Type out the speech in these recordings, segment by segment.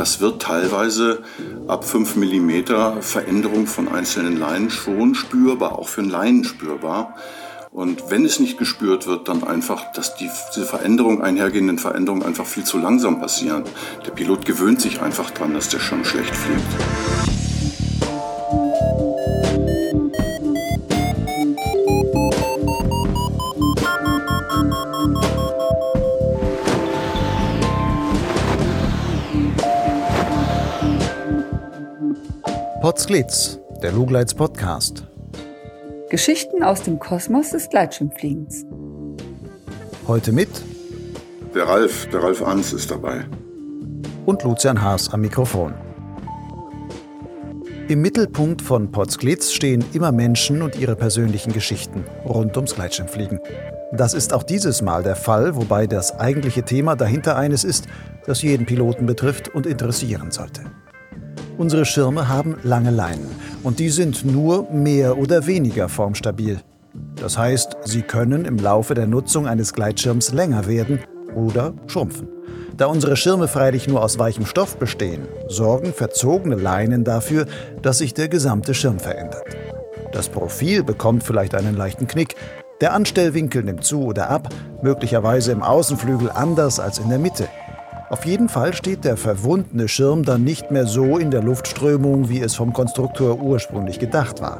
das wird teilweise ab 5 mm Veränderung von einzelnen Leinen schon spürbar, auch für einen Leinen spürbar. Und wenn es nicht gespürt wird, dann einfach, dass die, diese Veränderung, einhergehenden Veränderungen einfach viel zu langsam passieren. Der Pilot gewöhnt sich einfach dran, dass der Schirm schlecht fliegt. Potsglitz, der Lugleits Podcast. Geschichten aus dem Kosmos des Gleitschirmfliegens. Heute mit der Ralf, der Ralf Ans ist dabei. Und Lucian Haas am Mikrofon. Im Mittelpunkt von Potsglitz stehen immer Menschen und ihre persönlichen Geschichten rund ums Gleitschirmfliegen. Das ist auch dieses Mal der Fall, wobei das eigentliche Thema dahinter eines ist, das jeden Piloten betrifft und interessieren sollte. Unsere Schirme haben lange Leinen und die sind nur mehr oder weniger formstabil. Das heißt, sie können im Laufe der Nutzung eines Gleitschirms länger werden oder schrumpfen. Da unsere Schirme freilich nur aus weichem Stoff bestehen, sorgen verzogene Leinen dafür, dass sich der gesamte Schirm verändert. Das Profil bekommt vielleicht einen leichten Knick, der Anstellwinkel nimmt zu oder ab, möglicherweise im Außenflügel anders als in der Mitte. Auf jeden Fall steht der verwundene Schirm dann nicht mehr so in der Luftströmung, wie es vom Konstrukteur ursprünglich gedacht war.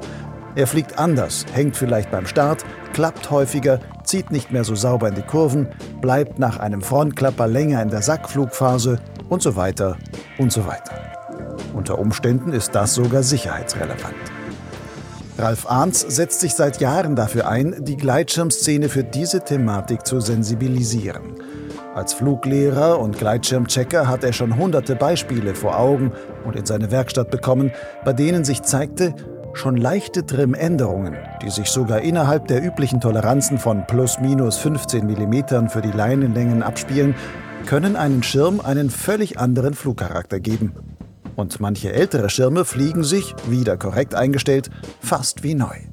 Er fliegt anders, hängt vielleicht beim Start, klappt häufiger, zieht nicht mehr so sauber in die Kurven, bleibt nach einem Frontklapper länger in der Sackflugphase und so weiter und so weiter. Unter Umständen ist das sogar sicherheitsrelevant. Ralf Arns setzt sich seit Jahren dafür ein, die Gleitschirmszene für diese Thematik zu sensibilisieren. Als Fluglehrer und Gleitschirmchecker hat er schon hunderte Beispiele vor Augen und in seine Werkstatt bekommen, bei denen sich zeigte, schon leichte Trim-Änderungen, die sich sogar innerhalb der üblichen Toleranzen von plus minus 15 mm für die Leinenlängen abspielen, können einen Schirm einen völlig anderen Flugcharakter geben. Und manche ältere Schirme fliegen sich, wieder korrekt eingestellt, fast wie neu.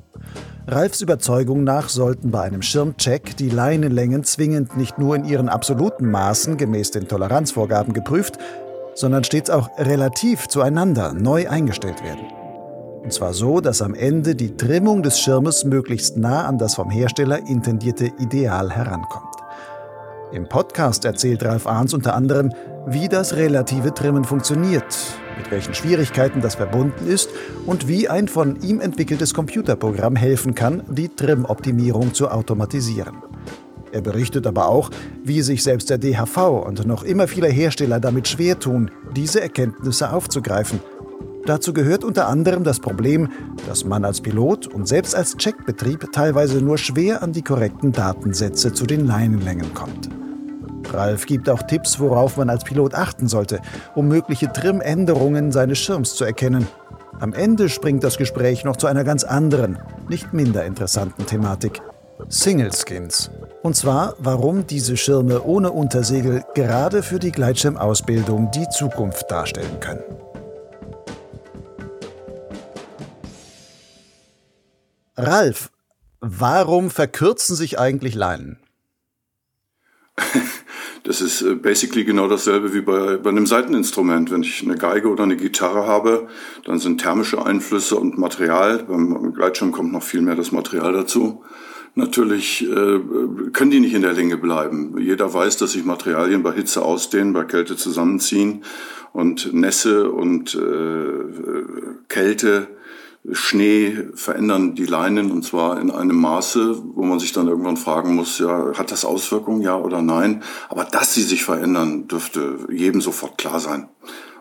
Ralfs Überzeugung nach sollten bei einem Schirmcheck die Leinenlängen zwingend nicht nur in ihren absoluten Maßen gemäß den Toleranzvorgaben geprüft, sondern stets auch relativ zueinander neu eingestellt werden. Und zwar so, dass am Ende die Trimmung des Schirmes möglichst nah an das vom Hersteller intendierte Ideal herankommt. Im Podcast erzählt Ralf Ahns unter anderem, wie das relative Trimmen funktioniert mit welchen Schwierigkeiten das verbunden ist und wie ein von ihm entwickeltes Computerprogramm helfen kann, die Trim-Optimierung zu automatisieren. Er berichtet aber auch, wie sich selbst der DHV und noch immer viele Hersteller damit schwer tun, diese Erkenntnisse aufzugreifen. Dazu gehört unter anderem das Problem, dass man als Pilot und selbst als Checkbetrieb teilweise nur schwer an die korrekten Datensätze zu den Leinenlängen kommt. Ralf gibt auch Tipps, worauf man als Pilot achten sollte, um mögliche Trimänderungen seines Schirms zu erkennen. Am Ende springt das Gespräch noch zu einer ganz anderen, nicht minder interessanten Thematik. Single Skins. Und zwar, warum diese Schirme ohne Untersegel gerade für die Gleitschirmausbildung die Zukunft darstellen können. Ralf, warum verkürzen sich eigentlich Leinen? Das ist äh, basically genau dasselbe wie bei, bei einem Seiteninstrument. Wenn ich eine Geige oder eine Gitarre habe, dann sind thermische Einflüsse und Material. Beim Gleitschirm kommt noch viel mehr das Material dazu. Natürlich äh, können die nicht in der Länge bleiben. Jeder weiß, dass sich Materialien bei Hitze ausdehnen, bei Kälte zusammenziehen und Nässe und äh, Kälte Schnee verändern die Leinen und zwar in einem Maße, wo man sich dann irgendwann fragen muss, ja, hat das Auswirkungen, ja oder nein? Aber dass sie sich verändern, dürfte jedem sofort klar sein.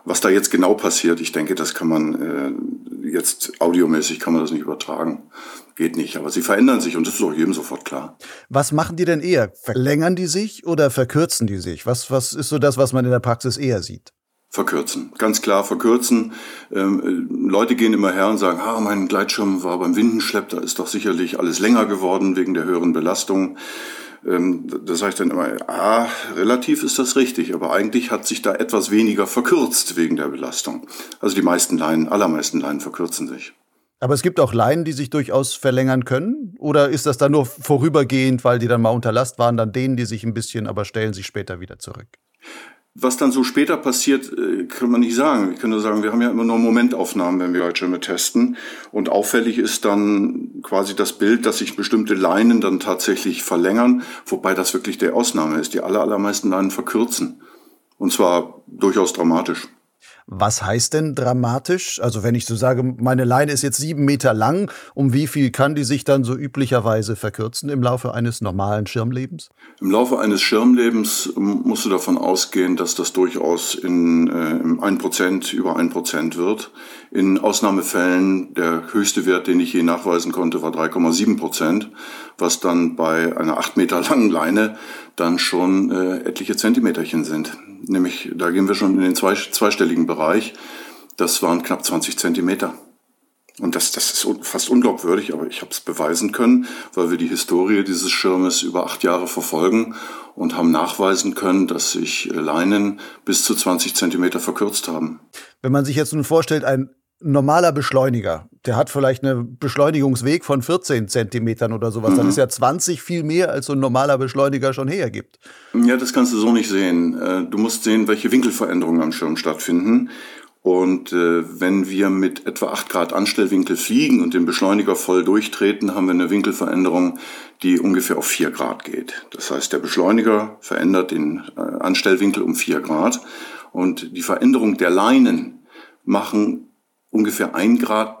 Was da jetzt genau passiert, ich denke, das kann man äh, jetzt audiomäßig kann man das nicht übertragen. Geht nicht, aber sie verändern sich und das ist auch jedem sofort klar. Was machen die denn eher? Verlängern die sich oder verkürzen die sich? Was, was ist so das, was man in der Praxis eher sieht? Verkürzen, ganz klar verkürzen. Ähm, Leute gehen immer her und sagen, ah, mein Gleitschirm war beim Windenschlepp, da ist doch sicherlich alles länger geworden wegen der höheren Belastung. Ähm, da sage ich dann immer, ah, relativ ist das richtig, aber eigentlich hat sich da etwas weniger verkürzt wegen der Belastung. Also die meisten Leinen, allermeisten Leinen verkürzen sich. Aber es gibt auch Leinen, die sich durchaus verlängern können? Oder ist das dann nur vorübergehend, weil die dann mal unter Last waren, dann dehnen die sich ein bisschen, aber stellen sich später wieder zurück? Was dann so später passiert, äh, kann man nicht sagen. Ich nur sagen, wir haben ja immer nur Momentaufnahmen, wenn wir Gleitschirme testen. Und auffällig ist dann quasi das Bild, dass sich bestimmte Leinen dann tatsächlich verlängern, wobei das wirklich der Ausnahme ist. Die aller, allermeisten Leinen verkürzen. Und zwar durchaus dramatisch. Was heißt denn dramatisch? Also wenn ich so sage, meine Leine ist jetzt sieben Meter lang, um wie viel kann die sich dann so üblicherweise verkürzen im Laufe eines normalen Schirmlebens? Im Laufe eines Schirmlebens musst du davon ausgehen, dass das durchaus in äh, 1%, über ein Prozent wird. In Ausnahmefällen, der höchste Wert, den ich je nachweisen konnte, war 3,7 Prozent, was dann bei einer acht Meter langen Leine dann schon äh, etliche Zentimeterchen sind nämlich da gehen wir schon in den zwei, zweistelligen Bereich. Das waren knapp 20 Zentimeter. Und das, das ist fast unglaubwürdig, aber ich habe es beweisen können, weil wir die Historie dieses Schirmes über acht Jahre verfolgen und haben nachweisen können, dass sich Leinen bis zu 20 Zentimeter verkürzt haben. Wenn man sich jetzt nun vorstellt, ein normaler Beschleuniger, der hat vielleicht einen Beschleunigungsweg von 14 Zentimetern oder sowas, mhm. dann ist ja 20 viel mehr, als so ein normaler Beschleuniger schon hergibt. Ja, das kannst du so nicht sehen. Äh, du musst sehen, welche Winkelveränderungen am Schirm stattfinden. Und äh, wenn wir mit etwa 8 Grad Anstellwinkel fliegen und den Beschleuniger voll durchtreten, haben wir eine Winkelveränderung, die ungefähr auf 4 Grad geht. Das heißt, der Beschleuniger verändert den äh, Anstellwinkel um 4 Grad und die Veränderung der Leinen machen ungefähr ein Grad,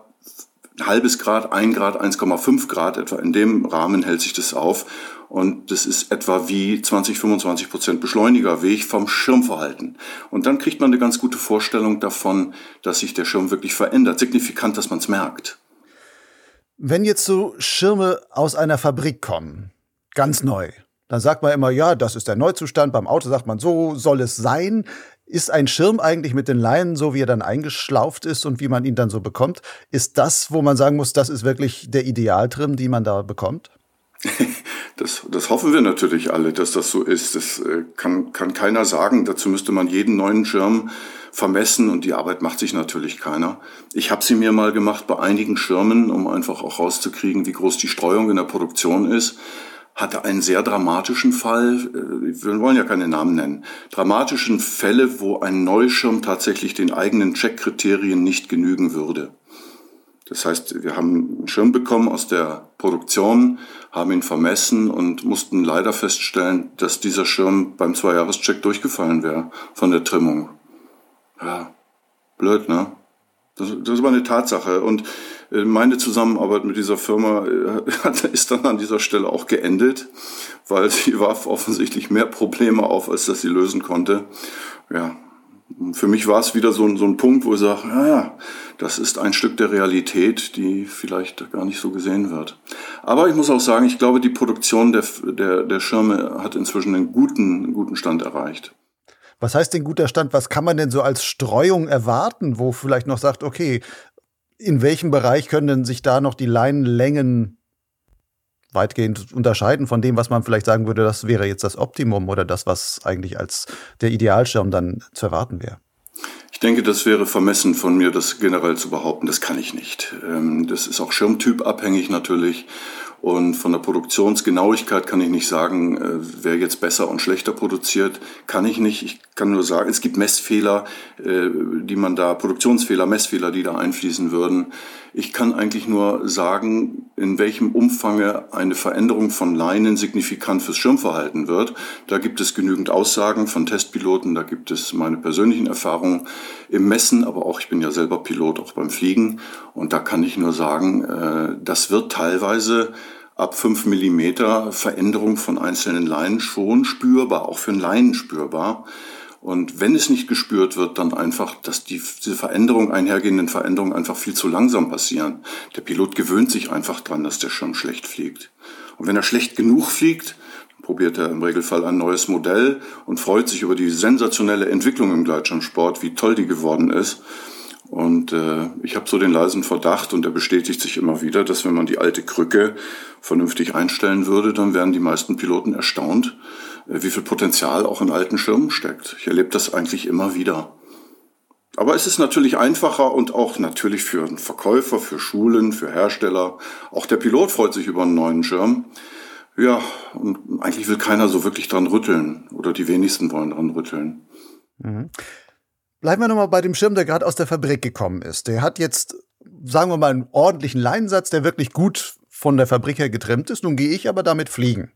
ein halbes Grad, ein Grad, 1,5 Grad etwa. In dem Rahmen hält sich das auf. Und das ist etwa wie 20, 25 Prozent Beschleunigerweg vom Schirmverhalten. Und dann kriegt man eine ganz gute Vorstellung davon, dass sich der Schirm wirklich verändert. Signifikant, dass man es merkt. Wenn jetzt so Schirme aus einer Fabrik kommen, ganz neu, dann sagt man immer, ja, das ist der Neuzustand. Beim Auto sagt man, so soll es sein. Ist ein Schirm eigentlich mit den Leinen, so wie er dann eingeschlauft ist und wie man ihn dann so bekommt, ist das, wo man sagen muss, das ist wirklich der Idealtrim, die man da bekommt? Das, das hoffen wir natürlich alle, dass das so ist. Das äh, kann, kann keiner sagen. Dazu müsste man jeden neuen Schirm vermessen und die Arbeit macht sich natürlich keiner. Ich habe sie mir mal gemacht bei einigen Schirmen, um einfach auch rauszukriegen, wie groß die Streuung in der Produktion ist hatte einen sehr dramatischen Fall, äh, wir wollen ja keine Namen nennen, dramatischen Fälle, wo ein Neuschirm tatsächlich den eigenen Checkkriterien nicht genügen würde. Das heißt, wir haben einen Schirm bekommen aus der Produktion, haben ihn vermessen und mussten leider feststellen, dass dieser Schirm beim Zweijahrescheck durchgefallen wäre von der Trimmung. Ja, blöd, ne? Das, das war eine Tatsache. Und meine Zusammenarbeit mit dieser Firma äh, ist dann an dieser Stelle auch geendet, weil sie warf offensichtlich mehr Probleme auf, als dass sie lösen konnte. Ja, für mich war es wieder so, so ein Punkt, wo ich sage, naja, das ist ein Stück der Realität, die vielleicht gar nicht so gesehen wird. Aber ich muss auch sagen, ich glaube, die Produktion der, der, der Schirme hat inzwischen einen guten, guten Stand erreicht. Was heißt denn guter Stand? Was kann man denn so als Streuung erwarten, wo vielleicht noch sagt, okay, in welchem Bereich können denn sich da noch die Leinenlängen weitgehend unterscheiden von dem, was man vielleicht sagen würde, das wäre jetzt das Optimum oder das, was eigentlich als der Idealschirm dann zu erwarten wäre? Ich denke, das wäre vermessen von mir, das generell zu behaupten. Das kann ich nicht. Ähm, das ist auch schirmtypabhängig natürlich. Und von der Produktionsgenauigkeit kann ich nicht sagen, äh, wer jetzt besser und schlechter produziert, kann ich nicht. Ich kann nur sagen, es gibt Messfehler, äh, die man da, Produktionsfehler, Messfehler, die da einfließen würden. Ich kann eigentlich nur sagen, in welchem Umfange eine Veränderung von Leinen signifikant fürs Schirmverhalten wird. Da gibt es genügend Aussagen von Testpiloten, da gibt es meine persönlichen Erfahrungen im Messen, aber auch ich bin ja selber Pilot, auch beim Fliegen. Und da kann ich nur sagen, äh, das wird teilweise ab 5 Millimeter Veränderung von einzelnen Leinen schon spürbar, auch für einen Leinen spürbar. Und wenn es nicht gespürt wird, dann einfach, dass die, diese Veränderung, einhergehenden Veränderungen einfach viel zu langsam passieren. Der Pilot gewöhnt sich einfach dran, dass der Schirm schlecht fliegt. Und wenn er schlecht genug fliegt, probiert er im Regelfall ein neues Modell und freut sich über die sensationelle Entwicklung im Gleitschirmsport, wie toll die geworden ist. Und äh, ich habe so den leisen Verdacht, und der bestätigt sich immer wieder, dass wenn man die alte Krücke vernünftig einstellen würde, dann wären die meisten Piloten erstaunt, äh, wie viel Potenzial auch in alten Schirmen steckt. Ich erlebe das eigentlich immer wieder. Aber es ist natürlich einfacher und auch natürlich für Verkäufer, für Schulen, für Hersteller. Auch der Pilot freut sich über einen neuen Schirm. Ja, und eigentlich will keiner so wirklich dran rütteln oder die wenigsten wollen dran rütteln. Mhm. Bleiben wir nochmal bei dem Schirm, der gerade aus der Fabrik gekommen ist. Der hat jetzt, sagen wir mal, einen ordentlichen Leinensatz, der wirklich gut von der Fabrik her getrimmt ist. Nun gehe ich aber damit fliegen.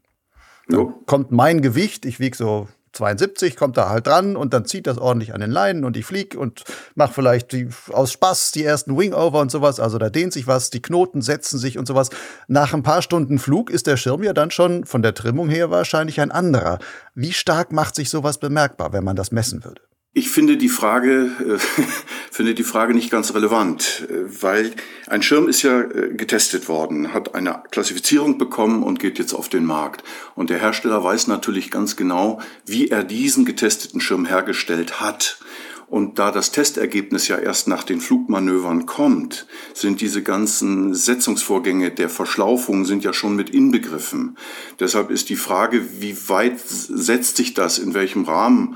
Dann kommt mein Gewicht, ich wiege so 72, kommt da halt dran und dann zieht das ordentlich an den Leinen und ich fliege und mache vielleicht die, aus Spaß die ersten Wingover und sowas. Also da dehnt sich was, die Knoten setzen sich und sowas. Nach ein paar Stunden Flug ist der Schirm ja dann schon von der Trimmung her wahrscheinlich ein anderer. Wie stark macht sich sowas bemerkbar, wenn man das messen würde? Ich finde die Frage, äh, finde die Frage nicht ganz relevant, äh, weil ein Schirm ist ja äh, getestet worden, hat eine Klassifizierung bekommen und geht jetzt auf den Markt. Und der Hersteller weiß natürlich ganz genau, wie er diesen getesteten Schirm hergestellt hat. Und da das Testergebnis ja erst nach den Flugmanövern kommt, sind diese ganzen Setzungsvorgänge der Verschlaufung sind ja schon mit inbegriffen. Deshalb ist die Frage, wie weit setzt sich das, in welchem Rahmen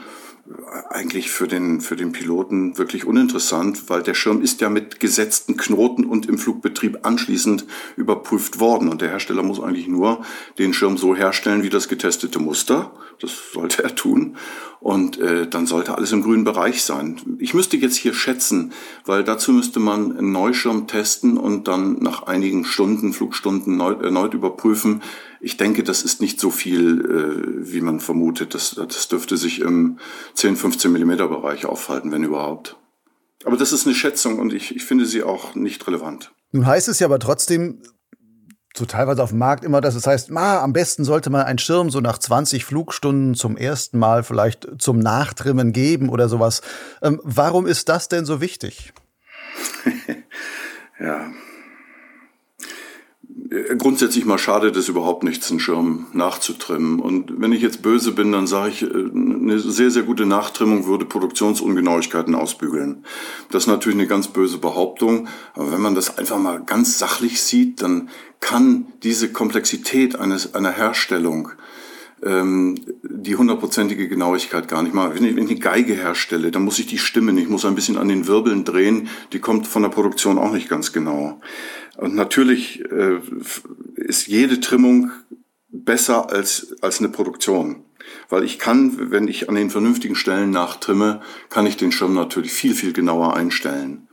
eigentlich für den, für den Piloten wirklich uninteressant, weil der Schirm ist ja mit gesetzten Knoten und im Flugbetrieb anschließend überprüft worden. Und der Hersteller muss eigentlich nur den Schirm so herstellen wie das getestete Muster. Das sollte er tun. Und äh, dann sollte alles im grünen Bereich sein. Ich müsste jetzt hier schätzen, weil dazu müsste man einen Neuschirm testen und dann nach einigen Stunden, Flugstunden erneut, erneut überprüfen, ich denke, das ist nicht so viel, äh, wie man vermutet. Das, das dürfte sich im 10, 15 Millimeter Bereich aufhalten, wenn überhaupt. Aber das ist eine Schätzung und ich, ich finde sie auch nicht relevant. Nun heißt es ja aber trotzdem, so teilweise auf dem Markt immer, dass es heißt, ma, am besten sollte man einen Schirm so nach 20 Flugstunden zum ersten Mal vielleicht zum Nachtrimmen geben oder sowas. Ähm, warum ist das denn so wichtig? ja, grundsätzlich mal schadet es überhaupt nichts, einen Schirm nachzutrimmen. Und wenn ich jetzt böse bin, dann sage ich, äh, eine sehr, sehr gute Nachtrimmung würde Produktionsungenauigkeiten ausbügeln. Das ist natürlich eine ganz böse Behauptung. Aber wenn man das einfach mal ganz sachlich sieht, dann kann diese Komplexität eines, einer Herstellung die hundertprozentige Genauigkeit gar nicht mal. Wenn ich, wenn ich eine Geige herstelle, dann muss ich die stimmen, ich muss ein bisschen an den Wirbeln drehen, die kommt von der Produktion auch nicht ganz genau. Und natürlich äh, ist jede Trimmung besser als, als eine Produktion. Weil ich kann, wenn ich an den vernünftigen Stellen nachtrimme, kann ich den Schirm natürlich viel, viel genauer einstellen.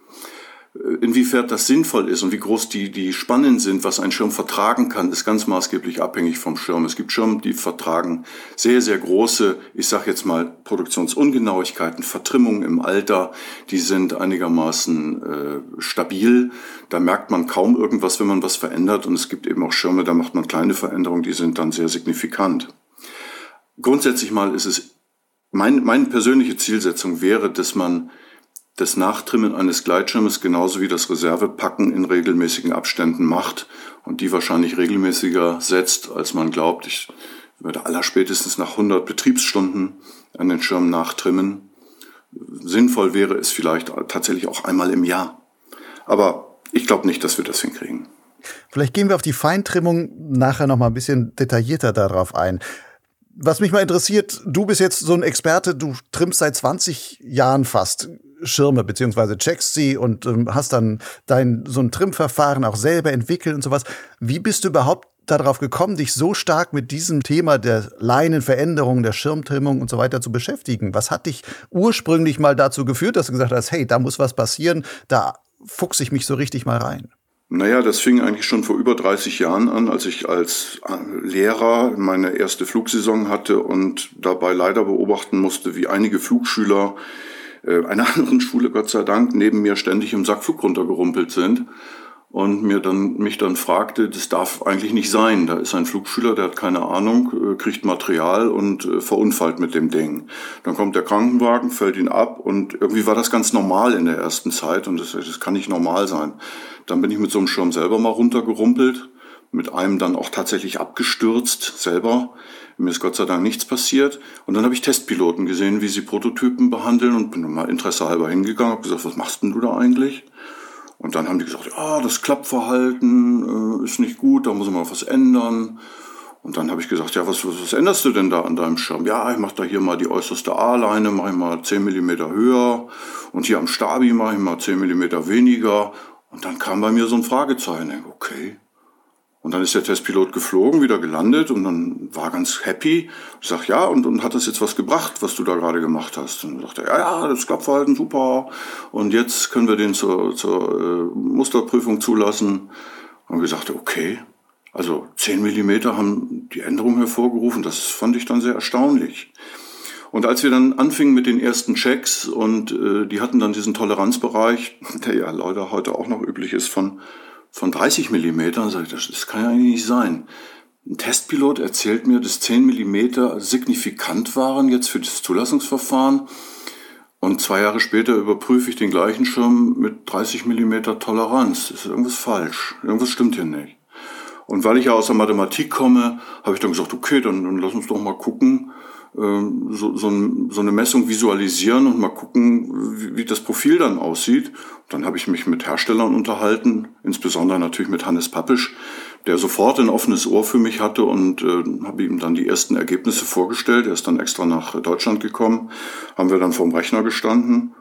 Inwiefern das sinnvoll ist und wie groß die, die Spannen sind, was ein Schirm vertragen kann, ist ganz maßgeblich abhängig vom Schirm. Es gibt Schirme, die vertragen sehr, sehr große, ich sage jetzt mal, Produktionsungenauigkeiten, Vertrimmungen im Alter, die sind einigermaßen äh, stabil. Da merkt man kaum irgendwas, wenn man was verändert. Und es gibt eben auch Schirme, da macht man kleine Veränderungen, die sind dann sehr signifikant. Grundsätzlich mal ist es, mein, meine persönliche Zielsetzung wäre, dass man das Nachtrimmen eines Gleitschirmes genauso wie das Reservepacken in regelmäßigen Abständen macht und die wahrscheinlich regelmäßiger setzt, als man glaubt. Ich würde allerspätestens nach 100 Betriebsstunden an den Schirm nachtrimmen. Sinnvoll wäre es vielleicht tatsächlich auch einmal im Jahr. Aber ich glaube nicht, dass wir das hinkriegen. Vielleicht gehen wir auf die Feintrimmung nachher noch mal ein bisschen detaillierter darauf ein. Was mich mal interessiert, du bist jetzt so ein Experte, du trimmst seit 20 Jahren fast Schirme beziehungsweise checkst sie und ähm, hast dann dein so ein Trimmverfahren auch selber entwickelt und sowas. Wie bist du überhaupt darauf gekommen, dich so stark mit diesem Thema der Leinenveränderung, der Schirmtrimmung und so weiter zu beschäftigen? Was hat dich ursprünglich mal dazu geführt, dass du gesagt hast, hey, da muss was passieren, da fuchse ich mich so richtig mal rein? Naja, das fing eigentlich schon vor über 30 Jahren an, als ich als äh, Lehrer meine erste Flugsaison hatte und dabei leider beobachten musste, wie einige Flugschüler einer anderen Schule, Gott sei Dank, neben mir ständig im Sackflug runtergerumpelt sind und mir dann, mich dann fragte, das darf eigentlich nicht sein. Da ist ein Flugschüler, der hat keine Ahnung, äh, kriegt Material und äh, verunfallt mit dem Ding. Dann kommt der Krankenwagen, fällt ihn ab und irgendwie war das ganz normal in der ersten Zeit und das, das kann nicht normal sein. Dann bin ich mit so einem Schirm selber mal runtergerumpelt, mit einem dann auch tatsächlich abgestürzt selber mir ist Gott sei Dank nichts passiert. Und dann habe ich Testpiloten gesehen, wie sie Prototypen behandeln und bin mal interessehalber hingegangen, habe gesagt, was machst denn du da eigentlich? Und dann haben die gesagt, ja, das Klappverhalten äh, ist nicht gut, da muss man was ändern. Und dann habe ich gesagt, ja, was, was, was änderst du denn da an deinem Schirm? Ja, ich mache da hier mal die äußerste A-Leine, mache ich mal 10 Millimeter höher. Und hier am Stabi mache ich mal 10 Millimeter weniger. Und dann kam bei mir so ein Fragezeichen. Okay, Und dann ist der Testpilot geflogen, wieder gelandet und dann war ganz happy. Ich sag, ja, und, und hat das jetzt was gebracht, was du da gerade gemacht hast? Und dann sagt er, ja, ja, das Klappverhalten super. Und jetzt können wir den zur, zur äh, Musterprüfung zulassen. Und wir sagte, okay. Also 10 Millimeter haben die Änderung hervorgerufen. Das fand ich dann sehr erstaunlich. Und als wir dann anfingen mit den ersten Checks und äh, die hatten dann diesen Toleranzbereich, der ja leider heute auch noch üblich ist, von von 30 Millimetern, sage ich, das, das kann ja eigentlich nicht sein. Ein Testpilot erzählt mir, dass 10 Millimeter signifikant waren jetzt für das Zulassungsverfahren. Und zwei Jahre später überprüfe ich den gleichen Schirm mit 30 Millimeter Toleranz. Das ist irgendwas falsch. Irgendwas stimmt hier nicht. Und weil ich ja aus der Mathematik komme, habe ich dann gesagt, okay, dann, dann lass uns doch mal gucken, so, so, so eine Messung visualisieren und mal gucken, wie, das Profil dann aussieht. Dann habe ich mich mit Herstellern unterhalten, insbesondere natürlich mit Hannes Pappisch, der sofort ein offenes Ohr für mich hatte und äh, habe ihm dann die ersten Ergebnisse vorgestellt. Er ist dann extra nach Deutschland gekommen, haben wir dann vorm Rechner gestanden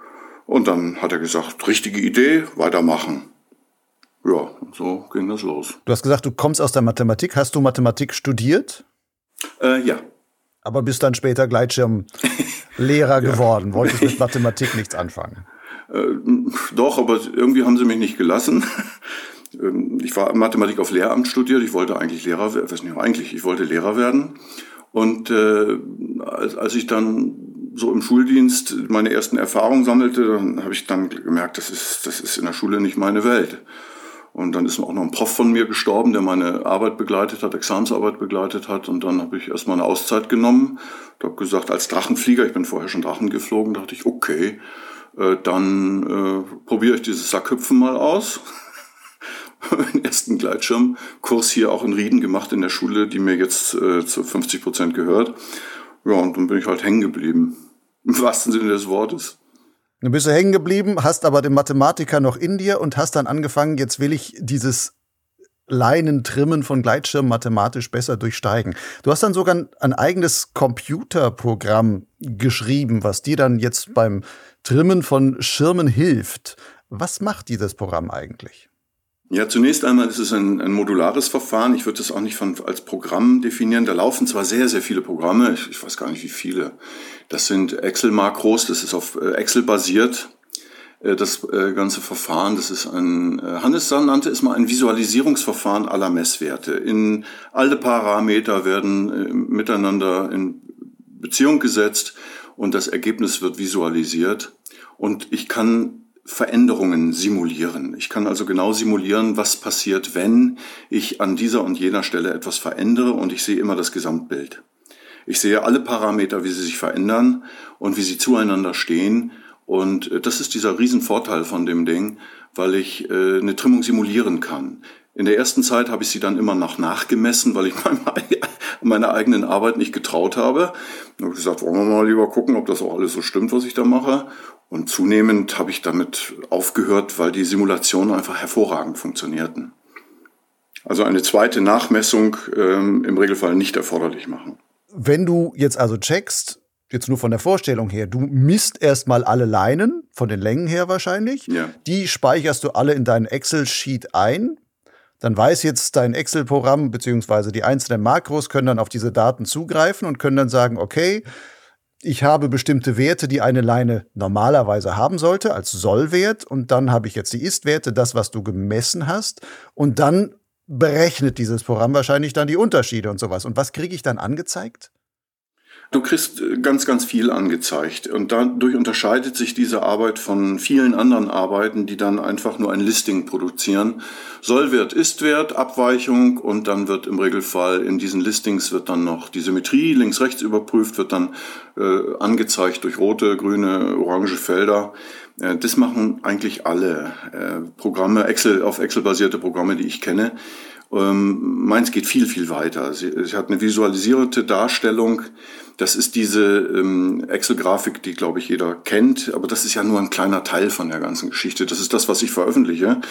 und dann hat er gesagt, richtige Idee, weitermachen. Ja, so ging das los. Du hast gesagt, du kommst aus der Mathematik. Hast du Mathematik studiert? Äh, ja, aber bist dann später Gleitschirmlehrer ja. geworden, wolltest mit Mathematik nichts anfangen. Äh, doch, aber irgendwie haben sie mich nicht gelassen. Ähm, ich war Mathematik auf Lehramt studiert, ich wollte eigentlich Lehrer werden, was nicht eigentlich, ich wollte Lehrer werden. Und äh, als, als ich dann so im Schuldienst meine ersten Erfahrungen sammelte, dann habe ich dann gemerkt, das ist, das ist in der Schule nicht meine Welt. Und dann ist auch noch ein Prof von mir gestorben, der meine Arbeit begleitet hat, Examensarbeit begleitet hat. Und dann habe ich erstmal eine Auszeit genommen. Ich habe gesagt, als Drachenflieger, ich bin vorher schon Drachen geflogen, dachte ich, okay, äh, dann äh, probiere ich dieses Sackhüpfen mal aus. den ersten Gleitschirmkurs hier auch in Rieden gemacht in der Schule, die mir jetzt äh, zu 50 Prozent gehört. Ja, und dann bin ich halt hängen geblieben. Im wahrsten Sinne des Wortes. Du bist du hängen geblieben, hast aber den Mathematiker noch in dir und hast dann angefangen, jetzt will ich dieses Leinentrimmen von Gleitschirmen mathematisch besser durchsteigen. Du hast dann sogar ein, ein eigenes Computerprogramm geschrieben, was dir dann jetzt beim Trimmen von Schirmen hilft. Was macht dieses Programm eigentlich? Ja, zunächst einmal ist es ein, ein modulares Verfahren. Ich würde es auch nicht von, als Programm definieren. Da laufen zwar sehr, sehr viele Programme, ich, ich weiß gar nicht wie viele. Das sind Excel-Makros, das ist auf äh, Excel basiert. Äh, das äh, ganze Verfahren, das ist ein, Hannes nannte es mal ein Visualisierungsverfahren aller Messwerte. In alle Parameter werden miteinander in Beziehung gesetzt und das Ergebnis wird visualisiert. Und ich kann Veränderungen simulieren. Ich kann also genau simulieren, was passiert, wenn ich an dieser und jener Stelle etwas verändere und ich sehe immer das Gesamtbild. Ich sehe alle Parameter, wie sie sich verändern und wie sie zueinander stehen. Und äh, das ist dieser Riesenvorteil von dem Ding, weil ich äh, eine Trimmung simulieren kann. In der ersten Zeit habe ich sie dann immer noch nachgemessen, weil ich meiner eigenen Arbeit nicht getraut habe. Ich habe gesagt, wollen wir mal lieber gucken, ob das auch alles so stimmt, was ich da mache. Und zunehmend habe ich damit aufgehört, weil die Simulationen einfach hervorragend funktionierten. Also eine zweite Nachmessung ähm, im Regelfall nicht erforderlich machen. Wenn du jetzt also checkst, jetzt nur von der Vorstellung her, du misst erstmal alle Leinen, von den Längen her wahrscheinlich. Ja. Die speicherst du alle in deinen Excel-Sheet ein. Dann weiß jetzt dein Excel-Programm beziehungsweise die einzelnen Makros können dann auf diese Daten zugreifen und können dann sagen, okay, ich habe bestimmte Werte, die eine Leine normalerweise haben sollte, als Sollwert. Und dann habe ich jetzt die Ist-Werte, das, was du gemessen hast. Und dann berechnet dieses Programm wahrscheinlich dann die Unterschiede und sowas. Und was kriege ich dann angezeigt? Du kriegst äh, ganz, ganz viel angezeigt. Und dadurch unterscheidet sich diese Arbeit von vielen anderen Arbeiten, die dann einfach nur ein Listing produzieren. Sollwert, Istwert, Abweichung und dann wird im Regelfall in diesen Listings wird dann noch die Symmetrie links-rechts überprüft, wird dann äh, angezeigt durch rote, grüne, orange Felder. Äh, das machen eigentlich alle äh, Programme, Excel, auf Excel basierte Programme, die ich kenne. Ähm, meins geht viel, viel weiter. Sie, sie hat eine visualisierte Darstellung. Das ist diese ähm, Excel-Grafik, die, glaube ich, jeder kennt. Aber das ist ja nur ein kleiner Teil von der ganzen Geschichte. Das ist das, was ich veröffentliche.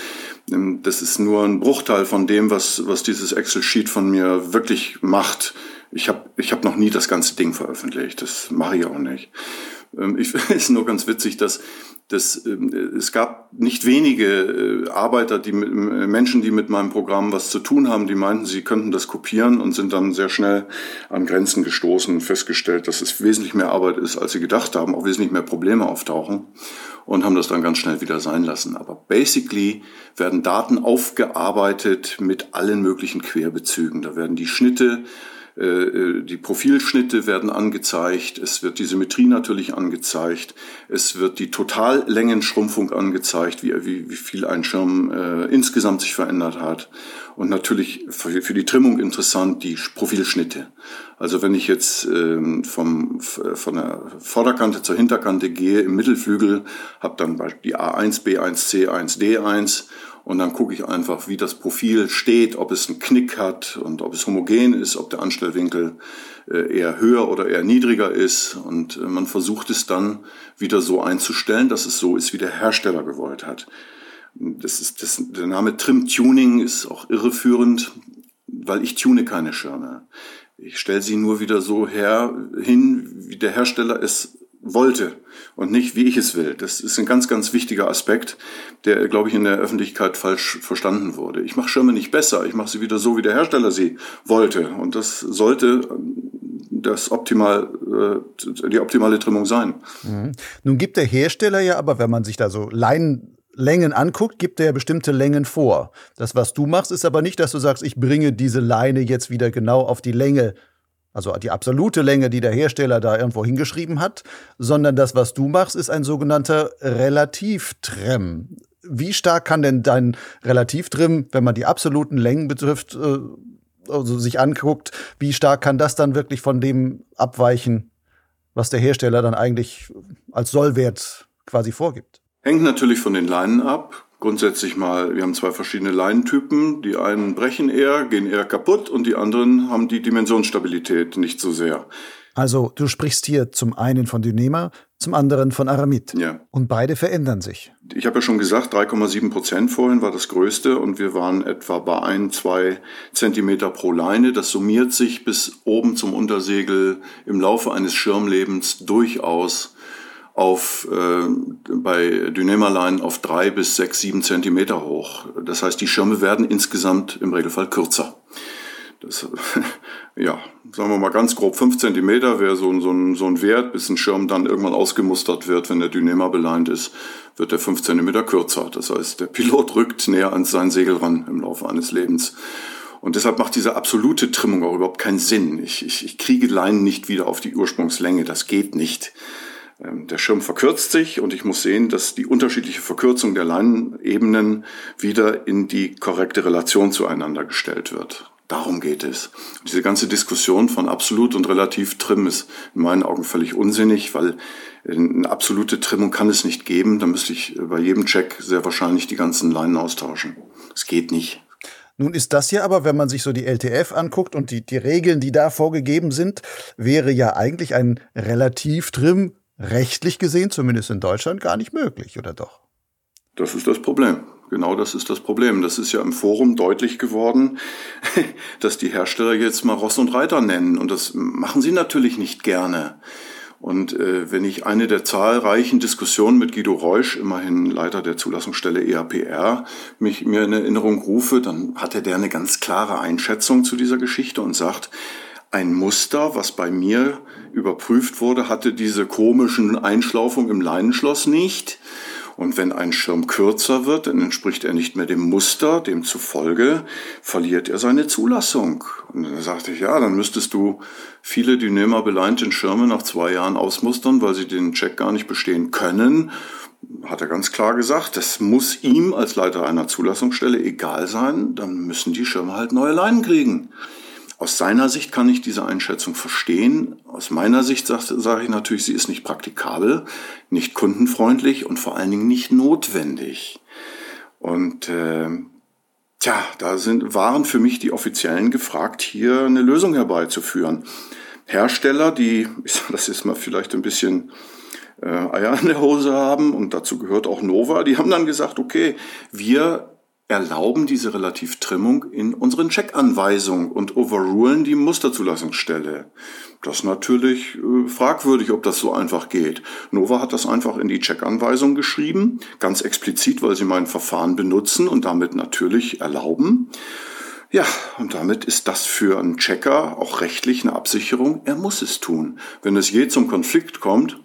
Ähm, das ist nur ein Bruchteil von dem, was, was dieses Excel-Sheet von mir wirklich macht. Ich habe ich hab noch nie das ganze Ding veröffentlicht. Das mache ich auch nicht. Ähm, ich es nur ganz witzig, dass, dass ähm, es gab nicht wenige äh, Arbeiter, die äh, Menschen, die mit meinem Programm was zu tun haben, die meinten, sie könnten das kopieren und sind dann sehr schnell an Grenzen gestoßen und festgestellt, dass es wesentlich mehr Arbeit ist, als sie gedacht haben, auch wesentlich mehr Probleme auftauchen und haben das dann ganz schnell wieder sein lassen. Aber basically werden Daten aufgearbeitet mit allen möglichen Querbezügen. Da werden die Schnitte die Profilschnitte werden angezeigt, es wird die Symmetrie natürlich angezeigt, es wird die Totallängenschrumpfung angezeigt, wie, wie, wie viel ein Schirm äh, insgesamt sich verändert hat. Und natürlich für, für die Trimmung interessant die Profilschnitte. Also wenn ich jetzt ähm, vom, von der Vorderkante zur Hinterkante gehe im Mittelflügel, habe dann die A1, B1, C1, D1 und dann gucke ich einfach, wie das Profil steht, ob es einen Knick hat und ob es homogen ist, ob der Anstellwinkel äh, eher höher oder eher niedriger ist. Und äh, man versucht es dann wieder so einzustellen, dass es so ist, wie der Hersteller gewollt hat. Das ist, das, der Name Trim Tuning ist auch irreführend, weil ich tune keine Schirme. Ich stelle sie nur wieder so her, hin, wie der Hersteller es wollte und nicht, wie ich es will. Das ist ein ganz, ganz wichtiger Aspekt, der, glaube ich, in der Öffentlichkeit falsch verstanden wurde. Ich mache Schirme nicht besser, ich mache sie wieder so, wie der Hersteller sie wollte. Und das sollte das optimal, äh, die optimale Trimmung sein. Mhm. Nun gibt der Hersteller ja aber, wenn man sich da so Leinenlängen anguckt, gibt er ja bestimmte Längen vor. Das, was du machst, ist aber nicht, dass du sagst, ich bringe diese Leine jetzt wieder genau auf die Länge also die absolute Länge, die der Hersteller da irgendwo hingeschrieben hat, sondern das, was du machst, ist ein sogenannter Relativtrim. Wie stark kann denn dein Relativtrim, wenn man die absoluten Längen betrifft, äh, also sich anguckt, wie stark kann das dann wirklich von dem abweichen, was der Hersteller dann eigentlich als Sollwert quasi vorgibt? Hängt natürlich von den Leinen ab grundsätzlich mal, wir haben zwei verschiedene Leinentypen. Die einen brechen eher, gehen eher kaputt und die anderen haben die Dimensionsstabilität nicht so sehr. Also du sprichst hier zum einen von Dynema, zum anderen von Aramid. Ja. Und beide verändern sich. Ich habe ja schon gesagt, 3,7 Prozent vorhin war das größte und wir waren etwa bei ein, zwei Zentimeter pro Leine. Das summiert sich bis oben zum Untersegel im Laufe eines Schirmlebens durchaus auf, äh, bei Dynema-Line auf drei bis sechs, sieben Zentimeter hoch. Das heißt, die Schirme werden insgesamt im Regelfall kürzer. Das, ja, sagen wir mal ganz grob fünf Zentimeter wäre so, so, ein, so ein Wert, bis ein Schirm dann irgendwann ausgemustert wird, wenn der Dynema beleint ist, wird der fünf Zentimeter kürzer. Das heißt, der Pilot rückt näher an sein Segel ran im Laufe eines Lebens. Und deshalb macht diese absolute Trimmung auch überhaupt keinen Sinn. Ich, ich, ich kriege Leinen nicht wieder auf die Ursprungslänge, das geht nicht. Ähm, der Schirm verkürzt sich und ich muss sehen, dass die unterschiedliche Verkürzung der Leinenebenen wieder in die korrekte Relation zueinander gestellt wird. Darum geht es. Diese ganze Diskussion von absolut und relativ Trim ist in meinen Augen völlig unsinnig, weil eine absolute Trimmung kann es nicht geben. Da müsste ich bei jedem Check sehr wahrscheinlich die ganzen Leinen austauschen. Es geht nicht. Nun ist das ja aber, wenn man sich so die LTF anguckt und die, die Regeln, die da vorgegeben sind, wäre ja eigentlich ein relativ Trim rechtlich gesehen, zumindest in Deutschland, gar nicht möglich, oder doch? Das ist das Problem. Genau das ist das Problem. Das ist ja im Forum deutlich geworden, dass die Hersteller jetzt mal Ross und Reiter nennen. Und das machen sie natürlich nicht gerne. Und äh, wenn ich eine der zahlreichen Diskussionen mit Guido Reusch, immerhin Leiter der Zulassungsstelle EAPR, mich mir in Erinnerung rufe, dann hat er der eine ganz klare Einschätzung zu dieser Geschichte und sagt, ein Muster, was bei mir überprüft wurde, hatte diese komischen Einschlaufungen im Leinenschloss nicht. Und wenn ein Schirm kürzer wird, dann entspricht er nicht mehr dem Muster, demzufolge verliert er seine Zulassung. Und dann sagte ich, ja, dann müsstest du viele Dynema beleinten Schirme nach zwei Jahren ausmustern, weil sie den Check gar nicht bestehen können. Hat er ganz klar gesagt, das muss ihm als Leiter einer Zulassungsstelle egal sein, dann müssen die Schirme halt neue Leinen kriegen. Aus seiner Sicht kann ich diese Einschätzung verstehen. Aus meiner Sicht sage sag ich natürlich, sie ist nicht praktikabel, nicht kundenfreundlich und vor allen Dingen nicht notwendig. Und äh, tja, da sind, waren für mich die Offiziellen gefragt, hier eine Lösung herbeizuführen. Hersteller, die, ich sage das jetzt mal vielleicht ein bisschen äh, Eier in der Hose haben und dazu gehört auch Nova, die haben dann gesagt, okay, wir erlauben diese Relativtrimmung in unseren Checkanweisungen und overrulen die Musterzulassungsstelle. Das ist natürlich äh, fragwürdig, ob das so einfach geht. Nova hat das einfach in die Checkanweisung geschrieben, ganz explizit, weil sie mein Verfahren benutzen und damit natürlich erlauben. Ja, und damit ist das für einen Checker auch rechtlich eine Absicherung. Er muss es tun. Wenn es je zum Konflikt kommt,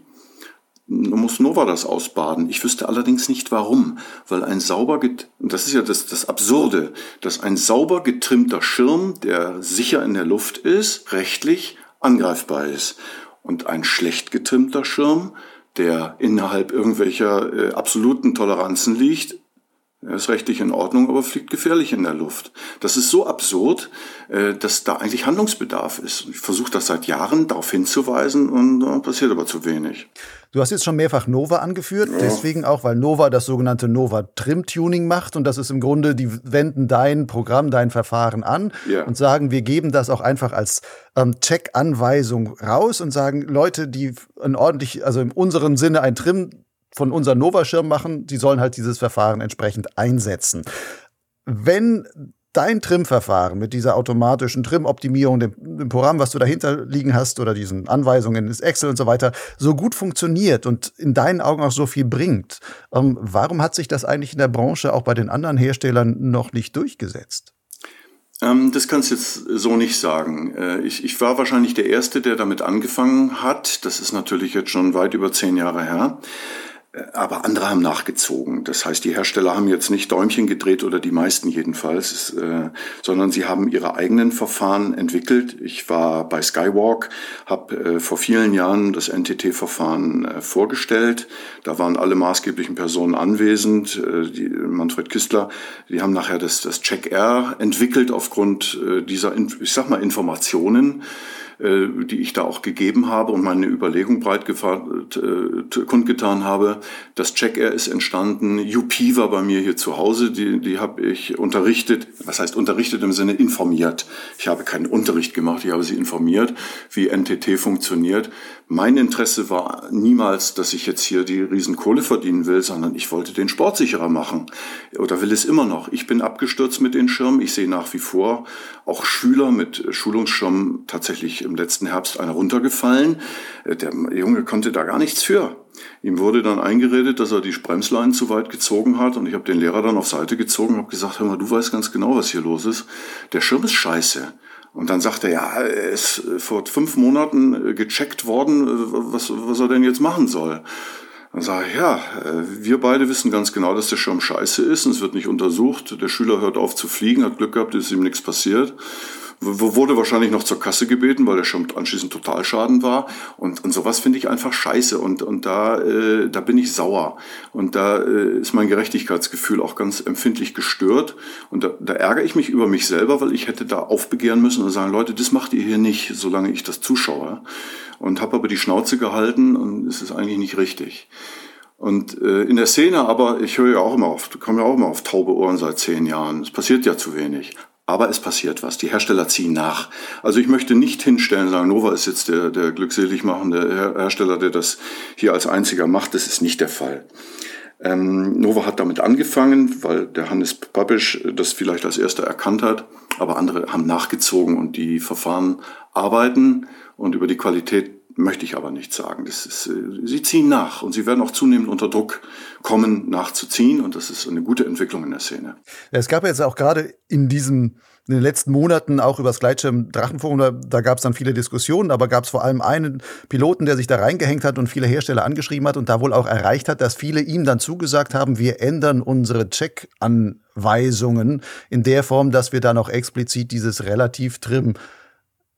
muss Nova das ausbaden. Ich wüsste allerdings nicht warum, weil ein sauber, das ist ja das, das Absurde, dass ein sauber getrimmter Schirm, der sicher in der Luft ist, rechtlich angreifbar ist. Und ein schlecht getrimmter Schirm, der innerhalb irgendwelcher äh, absoluten Toleranzen liegt, er ist rechtlich in Ordnung, aber fliegt gefährlich in der Luft. Das ist so absurd, äh, dass da eigentlich Handlungsbedarf ist. Ich versuche das seit Jahren darauf hinzuweisen und da passiert aber zu wenig. Du hast jetzt schon mehrfach Nova angeführt, ja. deswegen auch, weil Nova das sogenannte Nova Trim Tuning macht und das ist im Grunde, die wenden dein Programm, dein Verfahren an ja. und sagen, wir geben das auch einfach als ähm, Check-Anweisung raus und sagen, Leute, die ein ordentlich, also in unserem Sinne ein Trim von unserem Nova-Schirm machen, die sollen halt dieses Verfahren entsprechend einsetzen. Wenn dein Trim-Verfahren mit dieser automatischen Trim-Optimierung, dem, dem, Programm, was du dahinter liegen hast oder diesen Anweisungen ins Excel und so weiter, so gut funktioniert und in deinen Augen auch so viel bringt, ähm, warum hat sich das eigentlich in der Branche auch bei den anderen Herstellern noch nicht durchgesetzt? Ähm, das kannst du jetzt so nicht sagen. Äh, ich, ich war wahrscheinlich der Erste, der damit angefangen hat. Das ist natürlich jetzt schon weit über zehn Jahre her. Aber andere haben nachgezogen. Das heißt, die Hersteller haben jetzt nicht Däumchen gedreht oder die meisten jedenfalls, äh, sondern sie haben ihre eigenen Verfahren entwickelt. Ich war bei Skywalk, habe äh, vor vielen Jahren das NTT-Verfahren äh, vorgestellt. Da waren alle maßgeblichen Personen anwesend. Äh, die, Manfred Kistler, die haben nachher das, das Check-R entwickelt aufgrund äh, dieser, ich sag mal, Informationen die ich da auch gegeben habe und meine Überlegung breit äh, kundgetan habe. Das Check-Air ist entstanden. UP war bei mir hier zu Hause, die, die habe ich unterrichtet. Was heißt unterrichtet im Sinne informiert? Ich habe keinen Unterricht gemacht, ich habe sie informiert, wie NTT funktioniert. Mein Interesse war niemals, dass ich jetzt hier die Riesenkohle verdienen will, sondern ich wollte den Sport sicherer machen. Oder will es immer noch. Ich bin abgestürzt mit den Schirmen. Ich sehe nach wie vor auch Schüler mit Schulungsschirmen tatsächlich im letzten Herbst einer runtergefallen. Äh, der Junge konnte da gar nichts für. Ihm wurde dann eingeredet, dass er die Bremsleinen zu weit gezogen hat und ich habe den Lehrer dann auf Seite gezogen und habe gesagt, hör mal, du weißt ganz genau, was hier los ist. Der Schirm ist scheiße. Und dann sagt er, ja, er ist vor fünf Monaten äh, gecheckt worden, äh, was, was er denn jetzt machen soll. Dann sage ich, ja, wir beide wissen ganz genau, dass der Schirm scheiße ist und es wird nicht untersucht. Der Schüler hört auf zu fliegen, hat Glück gehabt, ist ihm nichts passiert wurde wahrscheinlich noch zur Kasse gebeten, weil der schon anschließend Totalschaden war. Und, und sowas finde ich einfach scheiße. Und, und da, äh, da bin ich sauer. Und da äh, ist mein Gerechtigkeitsgefühl auch ganz empfindlich gestört. Und da, da ärgere ich mich über mich selber, weil ich hätte da aufbegehren müssen und sagen, Leute, das macht ihr hier nicht, solange ich das zuschaue. Und habe aber die Schnauze gehalten und es ist eigentlich nicht richtig. Und äh, in der Szene aber, ich höre ja auch immer auf, komme ja auch immer auf taube Ohren seit zehn Jahren. Es passiert ja zu wenig. Aber es passiert was. Die Hersteller ziehen nach. Also ich möchte nicht hinstellen sagen, Nova ist jetzt der, der glückselig machende Hersteller, der das hier als einziger macht. Das ist nicht der Fall. Ähm, Nova hat damit angefangen, weil der Hannes Papisch das vielleicht als erster erkannt hat. Aber andere haben nachgezogen und die Verfahren arbeiten und über die Qualität möchte ich aber nicht sagen. Das ist, äh, sie ziehen nach und sie werden auch zunehmend unter Druck kommen, nachzuziehen und das ist eine gute Entwicklung in der Szene. Es gab jetzt auch gerade in diesen in den letzten Monaten auch über das Gleitschirm Drachenforum, da, da gab es dann viele Diskussionen, aber gab es vor allem einen Piloten, der sich da reingehängt hat und viele Hersteller angeschrieben hat und da wohl auch erreicht hat, dass viele ihm dann zugesagt haben, wir ändern unsere Check-Anweisungen in der Form, dass wir dann auch explizit dieses relativ trim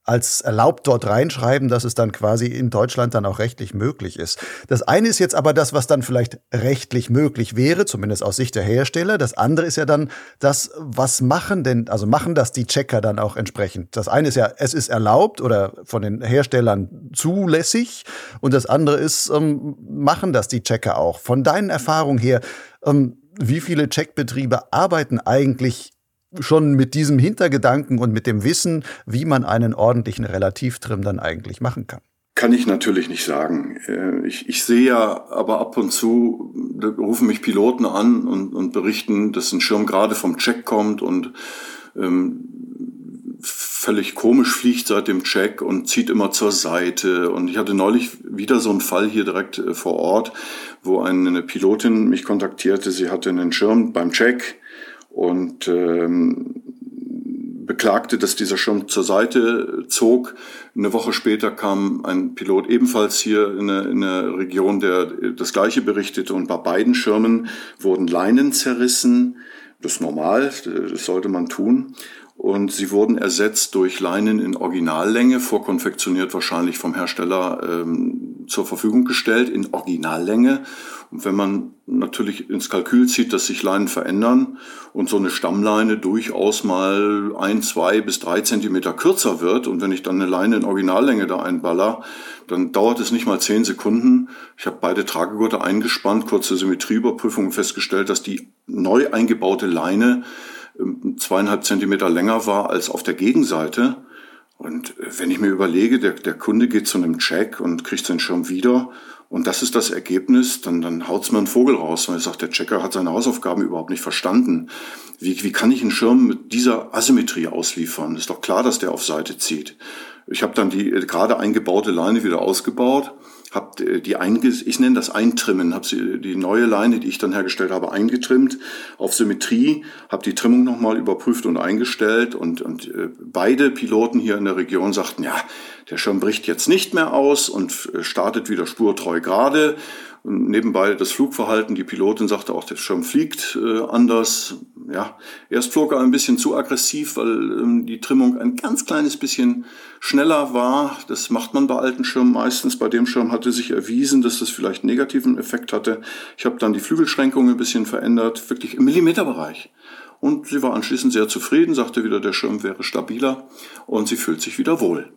als erlaubt dort reinschreiben, dass es dann quasi in Deutschland dann auch rechtlich möglich ist. Das eine ist jetzt aber das, was dann vielleicht rechtlich möglich wäre, zumindest aus Sicht der Hersteller. Das andere ist ja dann das, was machen denn, also machen das die Checker dann auch entsprechend? Das eine ist ja, es ist erlaubt oder von den Herstellern zulässig und das andere ist, ähm, machen das die Checker auch? Von deinen Erfahrungen her, ähm, wie viele Checkbetriebe arbeiten eigentlich schon mit diesem Hintergedanken und mit dem Wissen, wie man einen ordentlichen Relativtrim dann eigentlich machen kann. kann ich natürlich nicht sagen. Äh, ich, ich sehe ja aber ab und zu, rufen mich Piloten an und, und berichten, dass ein Schirm gerade vom Check kommt und ähm, völlig komisch fliegt seit dem Check und zieht immer zur Seite. Und ich hatte neulich wieder so einen Fall hier direkt äh, vor Ort, wo eine Pilotin mich kontaktierte. Sie hatte einen Schirm beim Check und ähm, beklagte, dass dieser Schirm zur Seite zog. Eine Woche später kam ein Pilot ebenfalls hier in der, in der Region, der das Gleiche berichtete. Und bei beiden Schirmen wurden Leinen zerrissen. Das ist normal, das sollte man tun. Und sie wurden ersetzt durch Leinen in Originallänge, vorkonfektioniert wahrscheinlich vom Hersteller ähm, zur Verfügung gestellt, in Originallänge. Und wenn man natürlich ins Kalkül zieht, dass sich Leinen verändern und so eine Stammleine durchaus mal ein, zwei bis drei Zentimeter kürzer wird und wenn ich dann eine Leine in Originallänge da einballer, dann dauert es nicht mal zehn Sekunden. Ich habe beide Tragegurte eingespannt, kurze Symmetrieüberprüfung festgestellt, dass die neu eingebaute Leine zweieinhalb Zentimeter länger war als auf der Gegenseite. Und äh, wenn ich mir überlege, der, der Kunde geht zu einem Check und kriegt seinen Schirm wieder und das ist das Ergebnis, dann, dann haut's mir einen Vogel raus, weil ich sage, der Checker hat seine Hausaufgaben überhaupt nicht verstanden. Wie, wie kann ich einen Schirm mit dieser Asymmetrie ausliefern? Ist doch klar, dass der auf Seite zieht. Ich habe dann die äh, gerade eingebaute Leine wieder ausgebaut habe äh, die einge ich nenne das Eintrimmen, habe die neue Leine, die ich dann hergestellt habe, eingetrimmt auf Symmetrie, habe die Trimmung nochmal überprüft und eingestellt und, und äh, beide Piloten hier in der Region sagten, ja, der Schirm bricht jetzt nicht mehr aus und äh, startet wieder spurtreu gerade. Nebenbei das Flugverhalten, die Pilotin sagte auch, der Schirm fliegt äh, anders. Ja, erst flog er ein bisschen zu aggressiv, weil ähm, die Trimmung ein ganz kleines bisschen schneller war. Das macht man bei alten Schirmen meistens. Bei dem Schirm hatte sich erwiesen, dass das vielleicht einen negativen Effekt hatte. Ich habe dann die Flügelschränkung ein bisschen verändert, wirklich im Millimeterbereich. Und sie war anschließend sehr zufrieden, sagte wieder, der Schirm wäre stabiler und sie fühlt sich wieder wohl.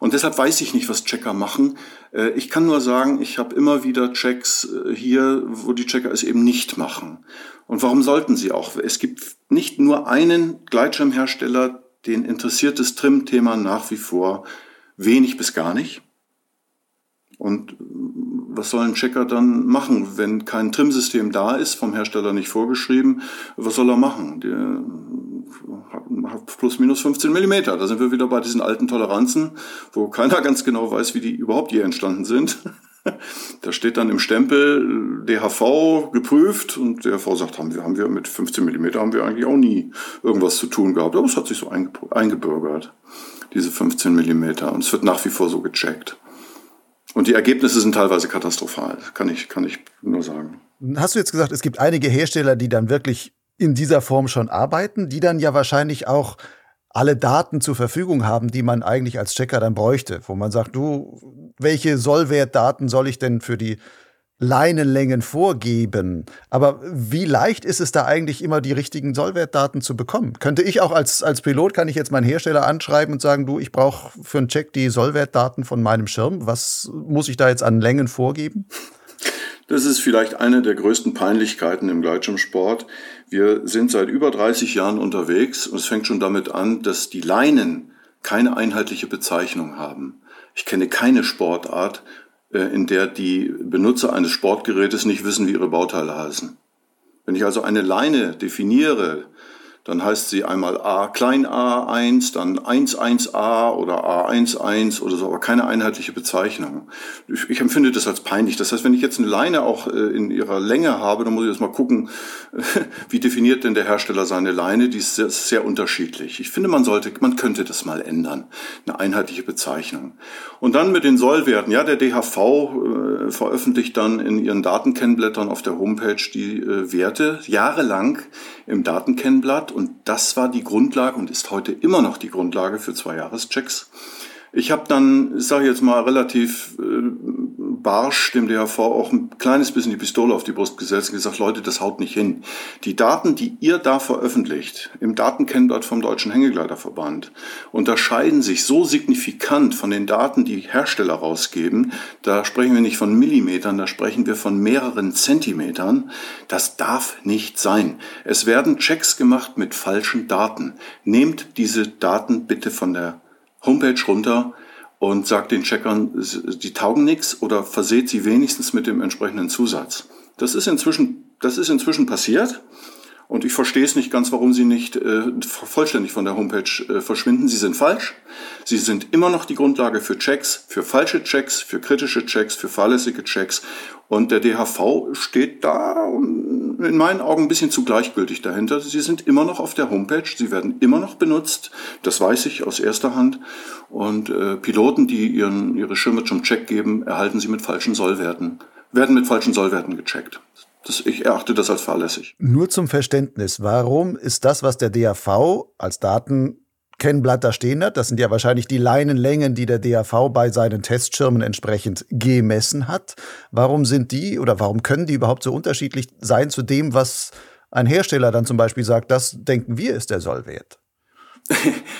Und deshalb weiß ich nicht, was Checker machen. Äh, ich kann nur sagen, ich habe immer wieder Checks äh, hier, wo die Checker es eben nicht machen. Und warum sollten sie auch? Es gibt nicht nur einen Gleitschirmhersteller, den interessiert das Trim-Thema nach wie vor wenig bis gar nicht. Und was soll ein Checker dann machen, wenn kein Trim-System da ist, vom Hersteller nicht vorgeschrieben? Was soll er machen? Der plus minus 15 Millimeter. Da sind wir wieder bei diesen alten Toleranzen, wo keiner ganz genau weiß, wie die überhaupt je entstanden sind. Da steht dann im Stempel DHV geprüft und DHV sagt, haben wir, haben wir mit 15 Millimeter haben wir eigentlich auch nie irgendwas zu tun gehabt. Aber es hat sich so eingebürgert, diese 15 Millimeter. Und es wird nach wie vor so gecheckt. Und die Ergebnisse sind teilweise katastrophal, kann ich, kann ich nur sagen. Hast du jetzt gesagt, es gibt einige Hersteller, die dann wirklich in dieser Form schon arbeiten, die dann ja wahrscheinlich auch alle Daten zur Verfügung haben, die man eigentlich als Checker dann bräuchte, wo man sagt, du, welche Sollwertdaten soll ich denn für die Leinenlängen vorgeben. Aber wie leicht ist es da eigentlich immer die richtigen Sollwertdaten zu bekommen? Könnte ich auch als, als Pilot, kann ich jetzt meinen Hersteller anschreiben und sagen, du, ich brauche für einen Check die Sollwertdaten von meinem Schirm. Was muss ich da jetzt an Längen vorgeben? Das ist vielleicht eine der größten Peinlichkeiten im Gleitschirmsport. Wir sind seit über 30 Jahren unterwegs und es fängt schon damit an, dass die Leinen keine einheitliche Bezeichnung haben. Ich kenne keine Sportart, äh, in der die Benutzer eines Sportgerätes nicht wissen, wie ihre Bauteile heißen. Wenn ich also eine Leine definiere, dann heißt sie einmal A klein a1, dann 11a oder a11 oder so, aber keine einheitliche Bezeichnung. Ich, ich, empfinde das als peinlich. Das heißt, wenn ich jetzt eine Leine auch äh, in ihrer Länge habe, dann muss ich jetzt mal gucken, wie definiert denn der Hersteller seine Leine? Die ist sehr, sehr unterschiedlich. Ich finde, man sollte, man könnte das mal ändern. Eine einheitliche Bezeichnung. Und dann mit den Sollwerten. Ja, der DHV äh, veröffentlicht dann in ihren Datenkennblättern auf der Homepage die äh, Werte jahrelang im Datenkennblatt und das war die Grundlage und ist heute immer noch die Grundlage für zwei Jahreschecks. Ich habe dann, ich sage jetzt mal relativ äh, barsch dem DHV auch ein kleines bisschen die Pistole auf die Brust gesetzt und gesagt, Leute, das haut nicht hin. Die Daten, die ihr da veröffentlicht, im Datenkennblatt vom Deutschen Hängegleiterverband, unterscheiden sich so signifikant von den Daten, die Hersteller rausgeben. Da sprechen wir nicht von Millimetern, da sprechen wir von mehreren Zentimetern. Das darf nicht sein. Es werden Checks gemacht mit falschen Daten. Nehmt diese Daten bitte von der Homepage runter und sagt den Checkern, die taugen nichts oder verseht sie wenigstens mit dem entsprechenden Zusatz. Das ist inzwischen, das ist inzwischen passiert. Und ich verstehe es nicht ganz, warum sie nicht äh, vollständig von der Homepage äh, verschwinden. Sie sind falsch. Sie sind immer noch die Grundlage für Checks, für falsche Checks, für kritische Checks, für fahrlässige Checks. Und der DHV steht da in meinen Augen ein bisschen zu gleichgültig dahinter. Sie sind immer noch auf der Homepage, sie werden immer noch benutzt. Das weiß ich aus erster Hand. Und äh, Piloten, die ihren, ihre Schirme zum Check geben, erhalten sie mit falschen Sollwerten, werden mit falschen Sollwerten gecheckt. Das, ich erachte das als fahrlässig. Nur zum Verständnis, warum ist das, was der DAV als Datenkennblatt da stehen hat, das sind ja wahrscheinlich die Leinenlängen, die der DAV bei seinen Testschirmen entsprechend gemessen hat. Warum sind die oder warum können die überhaupt so unterschiedlich sein zu dem, was ein Hersteller dann zum Beispiel sagt, das denken wir ist der Sollwert?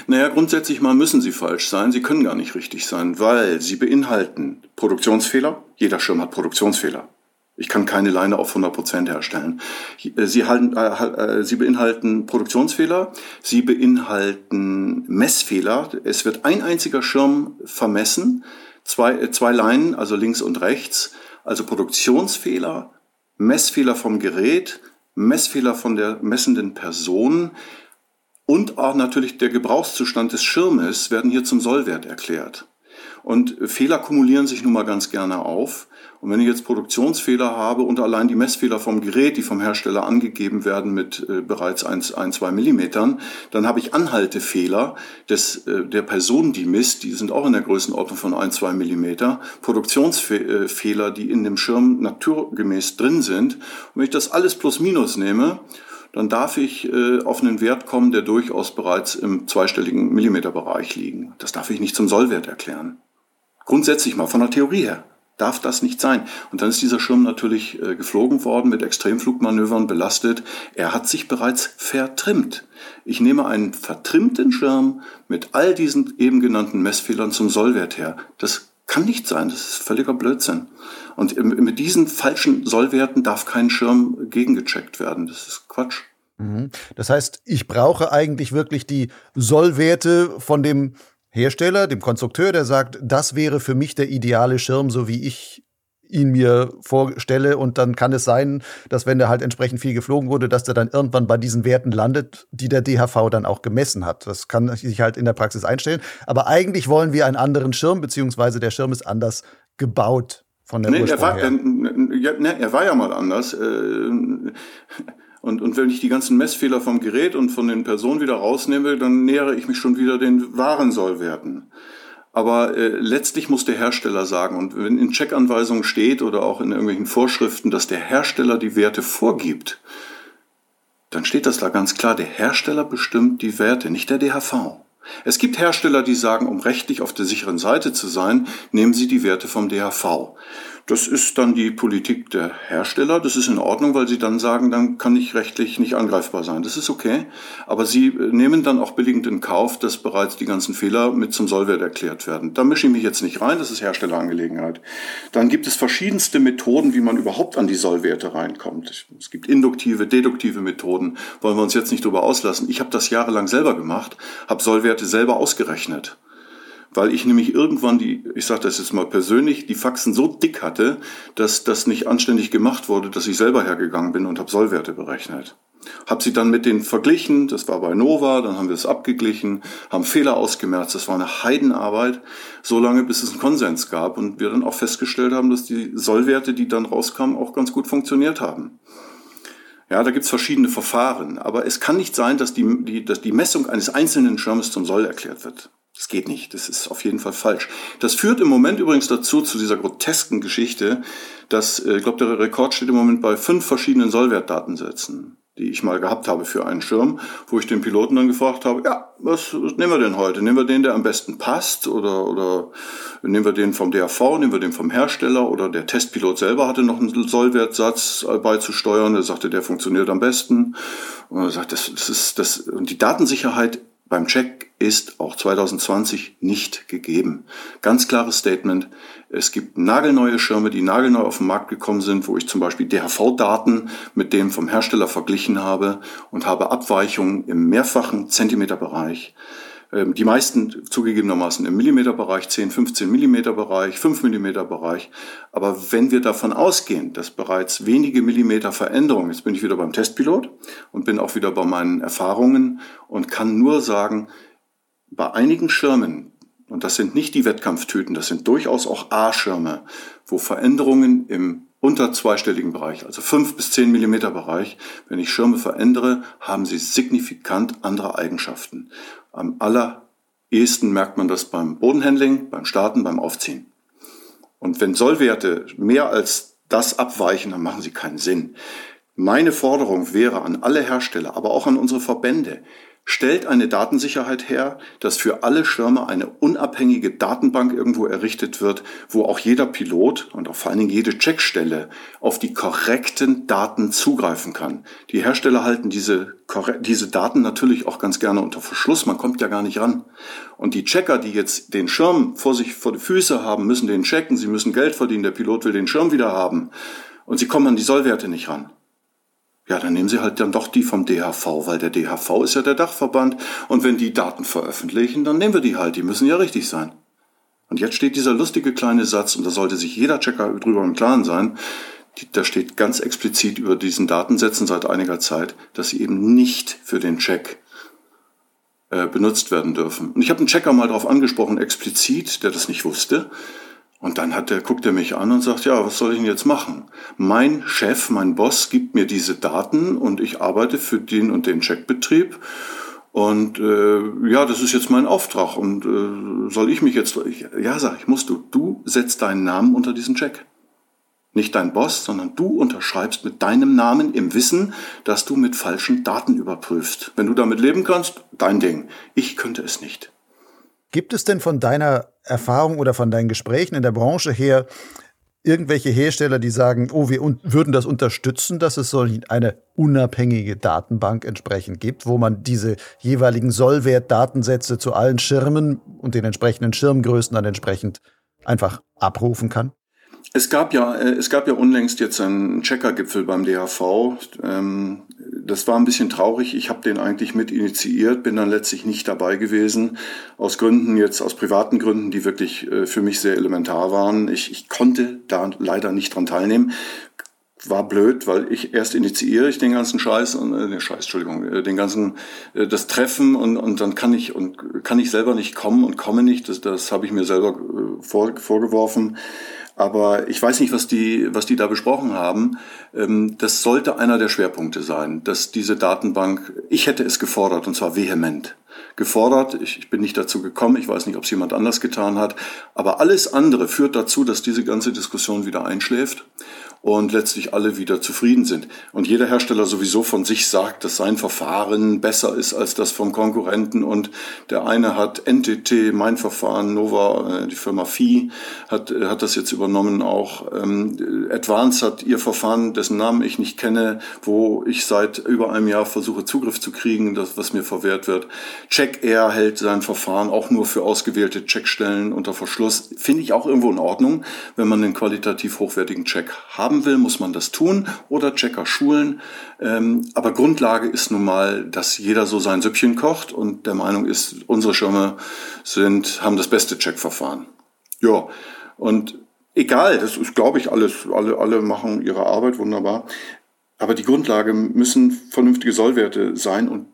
naja, grundsätzlich mal müssen sie falsch sein. Sie können gar nicht richtig sein, weil sie beinhalten Produktionsfehler. Jeder Schirm hat Produktionsfehler. Ich kann keine Leine auf 100 Prozent herstellen. Äh, sie, halten, äh, äh, sie beinhalten Produktionsfehler, sie beinhalten Messfehler. Es wird ein einziger Schirm vermessen, zwei, äh, zwei Leinen, also links und rechts, also Produktionsfehler, Messfehler vom Gerät, Messfehler von der messenden Person und auch natürlich der Gebrauchszustand des Schirmes werden hier zum Sollwert erklärt. Und Fehler kumulieren sich nun mal ganz gerne auf. Und wenn ich jetzt Produktionsfehler habe und allein die Messfehler vom Gerät, die vom Hersteller angegeben werden mit äh, bereits 1, 1, 2 Millimetern, dann habe ich Anhaltefehler des, äh, der Person, die misst, die sind auch in der Größenordnung von 1, 2 Millimeter. Produktionsfehler, die in dem Schirm naturgemäß drin sind. Und wenn ich das alles plus minus nehme, dann darf ich äh, auf einen Wert kommen, der durchaus bereits im zweistelligen Millimeterbereich liegen. Das darf ich nicht zum Sollwert erklären. Grundsätzlich mal von der Theorie her darf das nicht sein. Und dann ist dieser Schirm natürlich äh, geflogen worden, mit Extremflugmanövern belastet. Er hat sich bereits vertrimmt. Ich nehme einen vertrimmten Schirm mit all diesen eben genannten Messfehlern zum Sollwert her. Das kann nicht sein, das ist völliger Blödsinn. Und mit diesen falschen Sollwerten darf kein Schirm gegengecheckt werden. Das ist Quatsch. Mhm. Das heißt, ich brauche eigentlich wirklich die Sollwerte von dem Hersteller, dem Konstrukteur, der sagt, das wäre für mich der ideale Schirm, so wie ich ihn mir vorstelle. Und dann kann es sein, dass wenn der halt entsprechend viel geflogen wurde, dass der dann irgendwann bei diesen Werten landet, die der DHV dann auch gemessen hat. Das kann sich halt in der Praxis einstellen. Aber eigentlich wollen wir einen anderen Schirm, beziehungsweise der Schirm ist anders gebaut von der nee, Ursprung er war, her. Äh, nee, er war ja mal anders. Und, und wenn ich die ganzen Messfehler vom Gerät und von den Personen wieder rausnehme, dann nähere ich mich schon wieder den wahren Sollwerten. Aber äh, letztlich muss der Hersteller sagen, und wenn in Checkanweisungen steht oder auch in irgendwelchen Vorschriften, dass der Hersteller die Werte vorgibt, dann steht das da ganz klar, der Hersteller bestimmt die Werte, nicht der DHV. Es gibt Hersteller, die sagen, um rechtlich auf der sicheren Seite zu sein, nehmen sie die Werte vom DHV. Das ist dann die Politik der Hersteller. Das ist in Ordnung, weil sie dann sagen, dann kann ich rechtlich nicht angreifbar sein. Das ist okay. Aber sie äh, nehmen dann auch billigend in Kauf, dass bereits die ganzen Fehler mit zum Sollwert erklärt werden. Da mische ich mich jetzt nicht rein. Das ist Herstellerangelegenheit. Dann gibt es verschiedenste Methoden, wie man überhaupt an die Sollwerte reinkommt. Es gibt induktive, deduktive Methoden. Wollen wir uns jetzt nicht drüber auslassen. Ich habe das jahrelang selber gemacht, habe Sollwerte selber ausgerechnet weil ich nämlich irgendwann die, ich sage das jetzt mal persönlich, die Faxen so dick hatte, dass das nicht anständig gemacht wurde, dass ich selber hergegangen bin und habe Sollwerte berechnet. Hab sie dann mit denen verglichen, das war bei Nova, dann haben wir es abgeglichen, haben Fehler ausgemerzt, das war eine Heidenarbeit, so lange bis es einen Konsens gab und wir dann auch festgestellt haben, dass die Sollwerte, die dann rauskamen, auch ganz gut funktioniert haben. Ja, da gibt's verschiedene Verfahren, aber es kann nicht sein, dass die, die, dass die Messung eines einzelnen Schirmes zum Soll erklärt wird. Das geht nicht. Das ist auf jeden Fall falsch. Das führt im Moment übrigens dazu, zu dieser grotesken Geschichte, dass, äh, ich glaube, der Rekord steht im Moment bei fünf verschiedenen Sollwertdatensätzen, die ich mal gehabt habe für einen Schirm, wo ich den Piloten dann gefragt habe, ja, was, was nehmen wir denn heute? Nehmen wir den, der am besten passt oder, oder nehmen wir den vom DRV, nehmen wir den vom Hersteller oder der Testpilot selber hatte noch einen Sollwertsatz beizusteuern, der sagte, der funktioniert am besten. Und er sagt, das, das ist, das, und die Datensicherheit beim Check ist auch 2020 nicht gegeben. Ganz klares Statement. Es gibt nagelneue Schirme, die nagelneu auf den Markt gekommen sind, wo ich zum Beispiel DHV-Daten mit dem vom Hersteller verglichen habe und habe Abweichungen im mehrfachen Zentimeterbereich. Ähm, die meisten zugegebenermaßen im Millimeterbereich, 10, 15 Millimeter Bereich, 5 Millimeter Bereich. Aber wenn wir davon ausgehen, dass bereits wenige Millimeter Veränderung, jetzt bin ich wieder beim Testpilot und bin auch wieder bei meinen Erfahrungen und kann nur sagen, bei einigen Schirmen, und das sind nicht die Wettkampftüten, das sind durchaus auch A-Schirme, wo Veränderungen im unter zweistelligen Bereich, also 5 bis 10 Millimeter Bereich, wenn ich Schirme verändere, haben sie signifikant andere Eigenschaften. Am allerersten merkt man das beim Bodenhandling, beim Starten, beim Aufziehen. Und wenn Sollwerte mehr als das abweichen, dann machen sie keinen Sinn. Meine Forderung wäre an alle Hersteller, aber auch an unsere Verbände, stellt eine Datensicherheit her, dass für alle Schirme eine unabhängige Datenbank irgendwo errichtet wird, wo auch jeder Pilot und auch vor allen Dingen jede Checkstelle auf die korrekten Daten zugreifen kann. Die Hersteller halten diese, diese Daten natürlich auch ganz gerne unter Verschluss, man kommt ja gar nicht ran. Und die Checker, die jetzt den Schirm vor sich vor die Füße haben, müssen den checken, sie müssen Geld verdienen, der Pilot will den Schirm wieder haben und sie kommen an die Sollwerte nicht ran. Ja, dann nehmen Sie halt dann doch die vom DHV, weil der DHV ist ja der Dachverband. Und wenn die Daten veröffentlichen, dann nehmen wir die halt. Die müssen ja richtig sein. Und jetzt steht dieser lustige kleine Satz, und da sollte sich jeder Checker drüber im Klaren sein, da steht ganz explizit über diesen Datensätzen seit einiger Zeit, dass sie eben nicht für den Check äh, benutzt werden dürfen. Und ich habe einen Checker mal darauf angesprochen, explizit, der das nicht wusste. Und dann hat er, guckt er mich an und sagt, ja, was soll ich denn jetzt machen? Mein Chef, mein Boss gibt mir diese Daten und ich arbeite für den und den Checkbetrieb. Und äh, ja, das ist jetzt mein Auftrag. Und äh, soll ich mich jetzt... Ich, ja, sag ich, musst du. Du setzt deinen Namen unter diesen Check. Nicht dein Boss, sondern du unterschreibst mit deinem Namen im Wissen, dass du mit falschen Daten überprüfst. Wenn du damit leben kannst, dein Ding. Ich könnte es nicht. Gibt es denn von deiner Erfahrung oder von deinen Gesprächen in der Branche her irgendwelche Hersteller, die sagen, oh, wir würden das unterstützen, dass es so eine unabhängige Datenbank entsprechend gibt, wo man diese jeweiligen Sollwertdatensätze zu allen Schirmen und den entsprechenden Schirmgrößen dann entsprechend einfach abrufen kann? Es gab ja, äh, es gab ja unlängst jetzt einen Checkergipfel beim DHV. Ähm, das war ein bisschen traurig. Ich habe den eigentlich mit initiiert, bin dann letztlich nicht dabei gewesen. Aus Gründen jetzt, aus privaten Gründen, die wirklich äh, für mich sehr elementar waren. Ich, ich konnte da leider nicht dran teilnehmen. War blöd, weil ich erst initiiere ich den ganzen Scheiß und äh, den Scheiß, Entschuldigung, äh, den ganzen äh, das Treffen und und dann kann ich und kann ich selber nicht kommen und komme nicht. Das das habe ich mir selber äh, vor, vorgeworfen. Aber ich weiß nicht, was die, was die da besprochen haben. Ähm, das sollte einer der Schwerpunkte sein, dass diese Datenbank, ich hätte es gefordert und zwar vehement gefordert. Ich, ich bin nicht dazu gekommen. Ich weiß nicht, ob es jemand anders getan hat. Aber alles andere führt dazu, dass diese ganze Diskussion wieder einschläft und letztlich alle wieder zufrieden sind. Und jeder Hersteller sowieso von sich sagt, dass sein Verfahren besser ist als das vom Konkurrenten und der eine hat NTT, mein Verfahren, Nova, äh, die Firma Phi hat, äh, hat das jetzt übernommen auch. Ähm, Advance hat ihr Verfahren, dessen Namen ich nicht kenne, wo ich seit über einem Jahr versuche Zugriff zu kriegen, das, was mir verwehrt wird. Check Air hält sein Verfahren auch nur für ausgewählte Checkstellen unter Verschluss. Finde ich auch irgendwo in Ordnung, wenn man einen qualitativ hochwertigen Check haben will, muss man das tun oder Checker schulen. Ähm, aber Grundlage ist nun mal, dass jeder so sein Süppchen kocht und der Meinung ist, unsere Schirme sind, haben das beste Checkverfahren. Ja, und egal, das ist, glaube ich, alles, alle, alle machen ihre Arbeit wunderbar. Aber die Grundlage müssen vernünftige Sollwerte sein und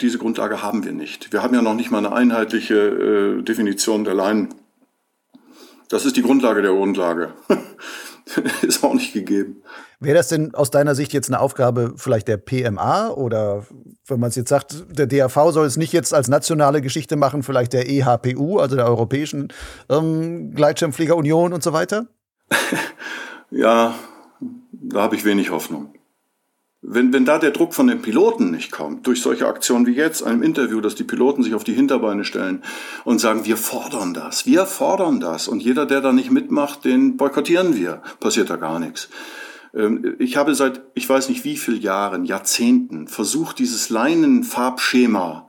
diese Grundlage haben wir nicht. Wir haben ja noch nicht mal eine einheitliche äh, Definition der Leinen. Das ist die Grundlage der Grundlage. ist auch nicht gegeben. Wäre das denn aus deiner Sicht jetzt eine Aufgabe vielleicht der PMA oder wenn man es jetzt sagt, der DAV soll es nicht jetzt als nationale Geschichte machen, vielleicht der EHPU, also der Europäischen ähm, Gleitschirmfliegerunion und so weiter? ja, da habe ich wenig Hoffnung. Wenn, wenn da der Druck von den Piloten nicht kommt, durch solche Aktionen wie jetzt, einem Interview, dass die Piloten sich auf die Hinterbeine stellen und sagen, wir fordern das, wir fordern das und jeder, der da nicht mitmacht, den boykottieren wir, passiert da gar nichts. Ähm, ich habe seit, ich weiß nicht wie viel Jahren, Jahrzehnten versucht, dieses Leinenfarbschema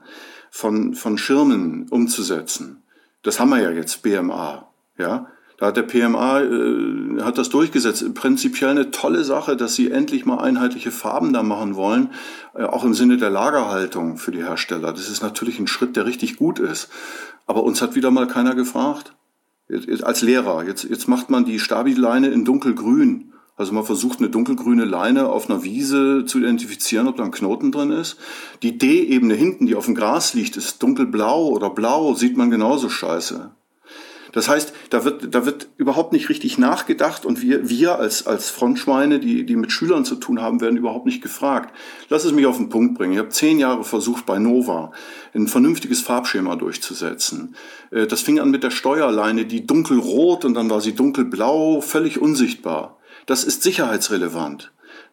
von, von Schirmen umzusetzen. Das haben wir ja jetzt, BMA, ja. Da hat der PMA äh, hat das durchgesetzt. Prinzipiell eine tolle Sache, dass sie endlich mal einheitliche Farben da machen wollen, äh, auch im Sinne der Lagerhaltung für die Hersteller. Das ist natürlich ein Schritt, der richtig gut ist. Aber uns hat wieder mal keiner gefragt. Als Lehrer, jetzt, jetzt macht man die Stabileine in dunkelgrün. Also man versucht eine dunkelgrüne Leine auf einer Wiese zu identifizieren, ob da ein Knoten drin ist. Die D-Ebene hinten, die auf dem Gras liegt, ist dunkelblau oder blau, sieht man genauso scheiße. Das heißt, da wird, da wird überhaupt nicht richtig nachgedacht und wir, wir als, als Frontschweine, die, die mit Schülern zu tun haben, werden überhaupt nicht gefragt. Lass es mich auf den Punkt bringen. Ich habe zehn Jahre versucht, bei Nova ein vernünftiges Farbschema durchzusetzen. Äh, das fing an mit der Steuerleine, die dunkelrot und dann war sie dunkelblau, völlig unsichtbar. Das ist sicherheitsrelevant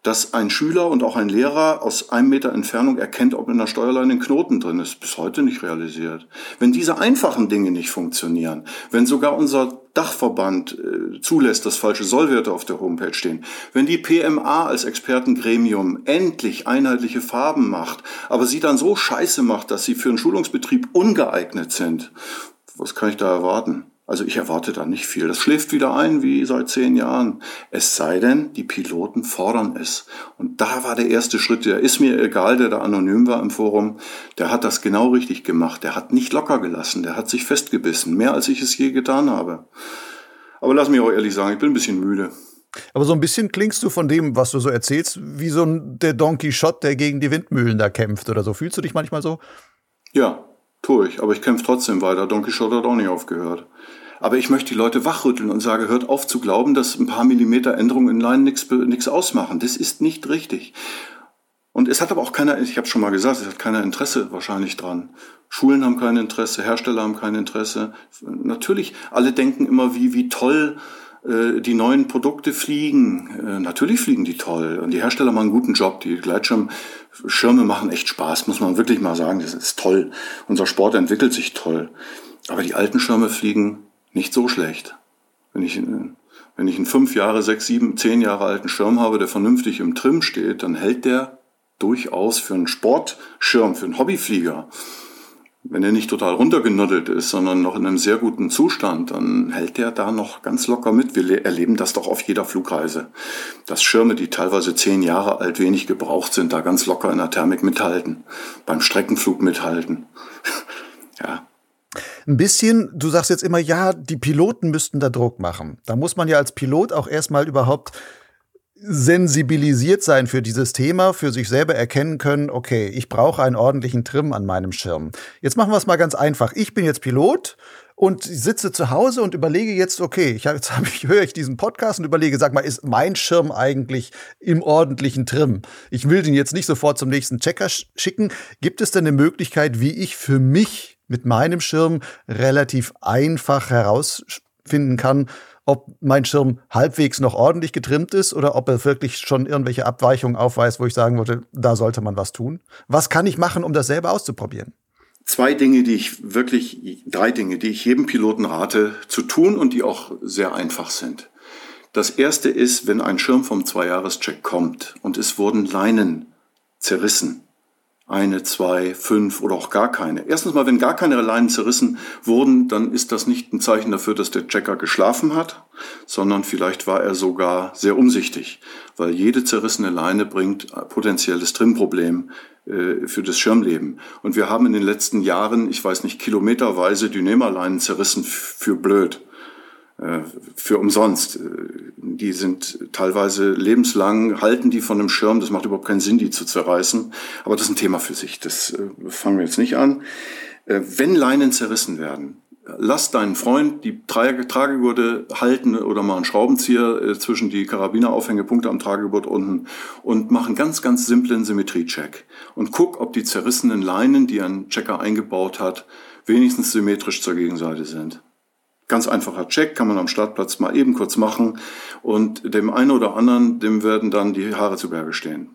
dass ein Schüler und auch ein Lehrer aus einem Meter Entfernung erkennt, ob in der Steuerleine ein Knoten drin ist. Bis heute nicht realisiert. Wenn diese einfachen Dinge nicht funktionieren, wenn sogar unser Dachverband äh, zulässt, dass falsche Sollwerte auf der Homepage stehen, wenn die PMA als Expertengremium endlich einheitliche Farben macht, aber sie dann so scheiße macht, dass sie für einen Schulungsbetrieb ungeeignet sind, was kann ich da erwarten? Also ich erwarte da nicht viel. Das schläft wieder ein wie seit zehn Jahren. Es sei denn, die Piloten fordern es. Und da war der erste Schritt, der ist mir egal, der da anonym war im Forum, der hat das genau richtig gemacht. Der hat nicht locker gelassen, der hat sich festgebissen, mehr als ich es je getan habe. Aber lass mich auch ehrlich sagen, ich bin ein bisschen müde. Aber so ein bisschen klingst du von dem, was du so erzählst, wie so ein, der Don Quixote, der gegen die Windmühlen da kämpft oder so. Fühlst du dich manchmal so? Ja, tue ich. Aber ich kämpfe trotzdem weiter. Don Quixote hat auch nicht aufgehört. Aber ich möchte die Leute wachrütteln und sage, hört auf zu glauben, dass ein paar Millimeter Änderungen in Line nichts ausmachen. Das ist nicht richtig. Und es hat aber auch keiner, ich habe schon mal gesagt, es hat keiner Interesse wahrscheinlich dran. Schulen haben kein Interesse, Hersteller haben kein Interesse. Natürlich, alle denken immer, wie, wie toll äh, die neuen Produkte fliegen. Äh, natürlich fliegen die toll. Und die Hersteller machen einen guten Job. Die Gleitschirmschirme machen echt Spaß, muss man wirklich mal sagen. Das ist toll. Unser Sport entwickelt sich toll. Aber die alten Schirme fliegen nicht so schlecht. Wenn ich, wenn ich einen fünf Jahre, sechs, sieben, zehn Jahre alten Schirm habe, der vernünftig im Trim steht, dann hält der durchaus für einen Sportschirm, für einen Hobbyflieger. Wenn er nicht total runtergenuddelt ist, sondern noch in einem sehr guten Zustand, dann hält der da noch ganz locker mit. Wir erleben das doch auf jeder Flugreise. Dass Schirme, die teilweise zehn Jahre alt, wenig gebraucht sind, da ganz locker in der Thermik mithalten. Beim Streckenflug mithalten. ja, ein bisschen, du sagst jetzt immer, ja, die Piloten müssten da Druck machen. Da muss man ja als Pilot auch erstmal überhaupt sensibilisiert sein für dieses Thema, für sich selber erkennen können, okay, ich brauche einen ordentlichen Trim an meinem Schirm. Jetzt machen wir es mal ganz einfach. Ich bin jetzt Pilot und sitze zu Hause und überlege jetzt, okay, ich, jetzt hab ich, höre ich diesen Podcast und überlege, sag mal, ist mein Schirm eigentlich im ordentlichen Trim? Ich will den jetzt nicht sofort zum nächsten Checker schicken. Gibt es denn eine Möglichkeit, wie ich für mich mit meinem Schirm relativ einfach herausfinden kann, ob mein Schirm halbwegs noch ordentlich getrimmt ist oder ob er wirklich schon irgendwelche Abweichungen aufweist, wo ich sagen würde, da sollte man was tun. Was kann ich machen, um das selber auszuprobieren? Zwei Dinge, die ich wirklich, drei Dinge, die ich jedem Piloten rate zu tun und die auch sehr einfach sind. Das erste ist, wenn ein Schirm vom Zweijahrescheck kommt und es wurden Leinen zerrissen, eine, zwei, fünf oder auch gar keine. Erstens mal, wenn gar keine Leinen zerrissen wurden, dann ist das nicht ein Zeichen dafür, dass der Checker geschlafen hat, sondern vielleicht war er sogar sehr umsichtig, weil jede zerrissene Leine bringt potenzielles Trimproblem äh, für das Schirmleben. Und wir haben in den letzten Jahren, ich weiß nicht, kilometerweise Dynema-Leinen zerrissen für blöd. Äh, für umsonst. Äh, die sind teilweise lebenslang, halten die von einem Schirm, das macht überhaupt keinen Sinn, die zu zerreißen. Aber das ist ein Thema für sich, das äh, fangen wir jetzt nicht an. Wenn Leinen zerrissen werden, lass deinen Freund die Tragegurte halten oder mal einen Schraubenzieher zwischen die Karabineraufhängepunkte am Tragegurt unten und mach einen ganz, ganz simplen Symmetriecheck. Und guck, ob die zerrissenen Leinen, die ein Checker eingebaut hat, wenigstens symmetrisch zur Gegenseite sind. Ganz einfacher Check, kann man am Startplatz mal eben kurz machen und dem einen oder anderen, dem werden dann die Haare zu Berge stehen.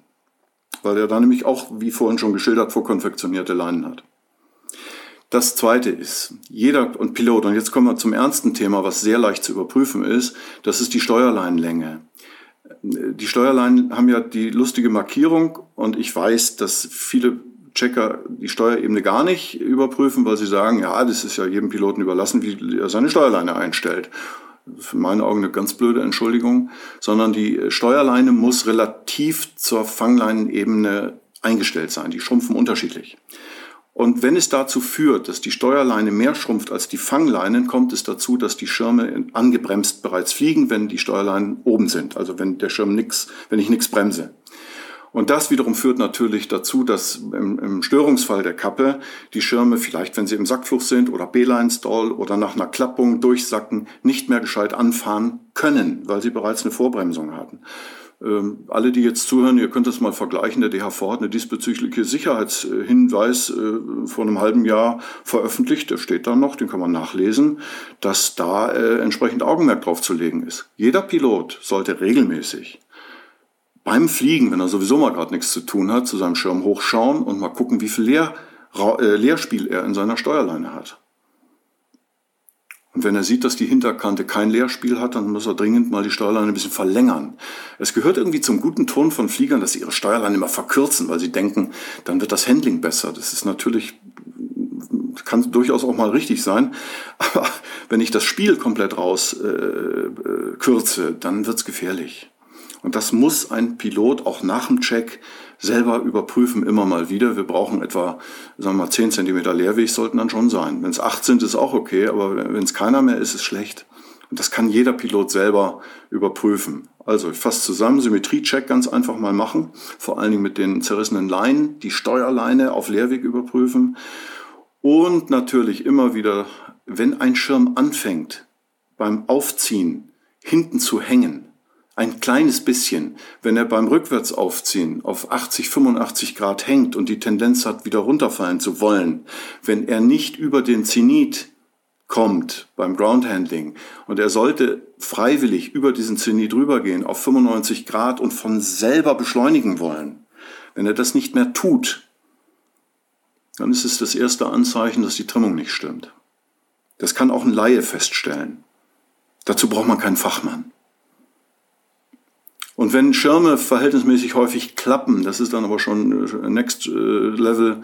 Weil er dann nämlich auch, wie vorhin schon geschildert, vorkonfektionierte Leinen hat. Das zweite ist, jeder und Pilot, und jetzt kommen wir zum ernsten Thema, was sehr leicht zu überprüfen ist, das ist die Steuerleinenlänge. Die Steuerleinen haben ja die lustige Markierung und ich weiß, dass viele Checker die Steuerebene gar nicht überprüfen, weil sie sagen, ja, das ist ja jedem Piloten überlassen, wie er seine Steuerleine einstellt. Für meine Augen eine ganz blöde Entschuldigung, sondern die Steuerleine muss relativ zur Fangleinenebene eingestellt sein. Die schrumpfen unterschiedlich. Und wenn es dazu führt, dass die Steuerleine mehr schrumpft als die Fangleinen, kommt es dazu, dass die Schirme angebremst bereits fliegen, wenn die Steuerleinen oben sind. Also wenn der Schirm nix, wenn ich nichts bremse. Und das wiederum führt natürlich dazu, dass im, im, Störungsfall der Kappe die Schirme vielleicht, wenn sie im Sackfluch sind oder B-Line-Stall oder nach einer Klappung durchsacken, nicht mehr gescheit anfahren können, weil sie bereits eine Vorbremsung hatten. Ähm, alle, die jetzt zuhören, ihr könnt das mal vergleichen. Der DHV hat eine diesbezügliche Sicherheitshinweis äh, vor einem halben Jahr veröffentlicht. Der steht da noch, den kann man nachlesen, dass da äh, entsprechend Augenmerk drauf zu legen ist. Jeder Pilot sollte regelmäßig beim Fliegen, wenn er sowieso mal gerade nichts zu tun hat, zu seinem Schirm hochschauen und mal gucken, wie viel Leer, äh, Leerspiel er in seiner Steuerleine hat. Und wenn er sieht, dass die Hinterkante kein Leerspiel hat, dann muss er dringend mal die Steuerleine ein bisschen verlängern. Es gehört irgendwie zum guten Ton von Fliegern, dass sie ihre Steuerleine immer verkürzen, weil sie denken, dann wird das Handling besser. Das ist natürlich, kann durchaus auch mal richtig sein. Aber wenn ich das Spiel komplett raus äh, äh, kürze, dann wird's gefährlich. Und das muss ein Pilot auch nach dem Check selber überprüfen, immer mal wieder. Wir brauchen etwa, sagen wir mal, 10 Zentimeter Leerweg sollten dann schon sein. Wenn es 8 sind, ist auch okay, aber wenn es keiner mehr ist, ist schlecht. Und das kann jeder Pilot selber überprüfen. Also ich fasse zusammen, Symmetriecheck ganz einfach mal machen, vor allen Dingen mit den zerrissenen Leinen, die Steuerleine auf Leerweg überprüfen und natürlich immer wieder, wenn ein Schirm anfängt, beim Aufziehen hinten zu hängen, ein kleines bisschen, wenn er beim Rückwärtsaufziehen auf 80, 85 Grad hängt und die Tendenz hat, wieder runterfallen zu wollen, wenn er nicht über den Zenit kommt beim Groundhandling und er sollte freiwillig über diesen Zenit rübergehen auf 95 Grad und von selber beschleunigen wollen, wenn er das nicht mehr tut, dann ist es das erste Anzeichen, dass die Trimmung nicht stimmt. Das kann auch ein Laie feststellen. Dazu braucht man keinen Fachmann. Und wenn Schirme verhältnismäßig häufig klappen, das ist dann aber schon äh, Next äh, Level,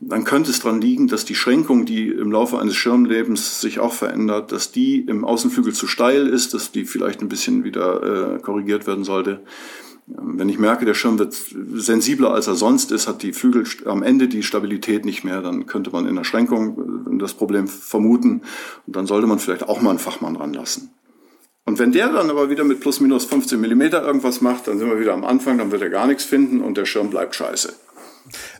dann könnte es daran liegen, dass die Schränkung, die im Laufe eines Schirmlebens sich auch verändert, dass die im Außenflügel zu steil ist, dass die vielleicht ein bisschen wieder äh, korrigiert werden sollte. Ähm, wenn ich merke, der Schirm wird sensibler als er sonst ist, hat die Flügel am Ende die Stabilität nicht mehr, dann könnte man in der Schränkung das Problem vermuten und dann sollte man vielleicht auch mal einen Fachmann ranlassen. Und wenn der dann aber wieder mit plus minus 15 Millimeter irgendwas macht, dann sind wir wieder am Anfang, dann wird er gar nichts finden und der Schirm bleibt scheiße.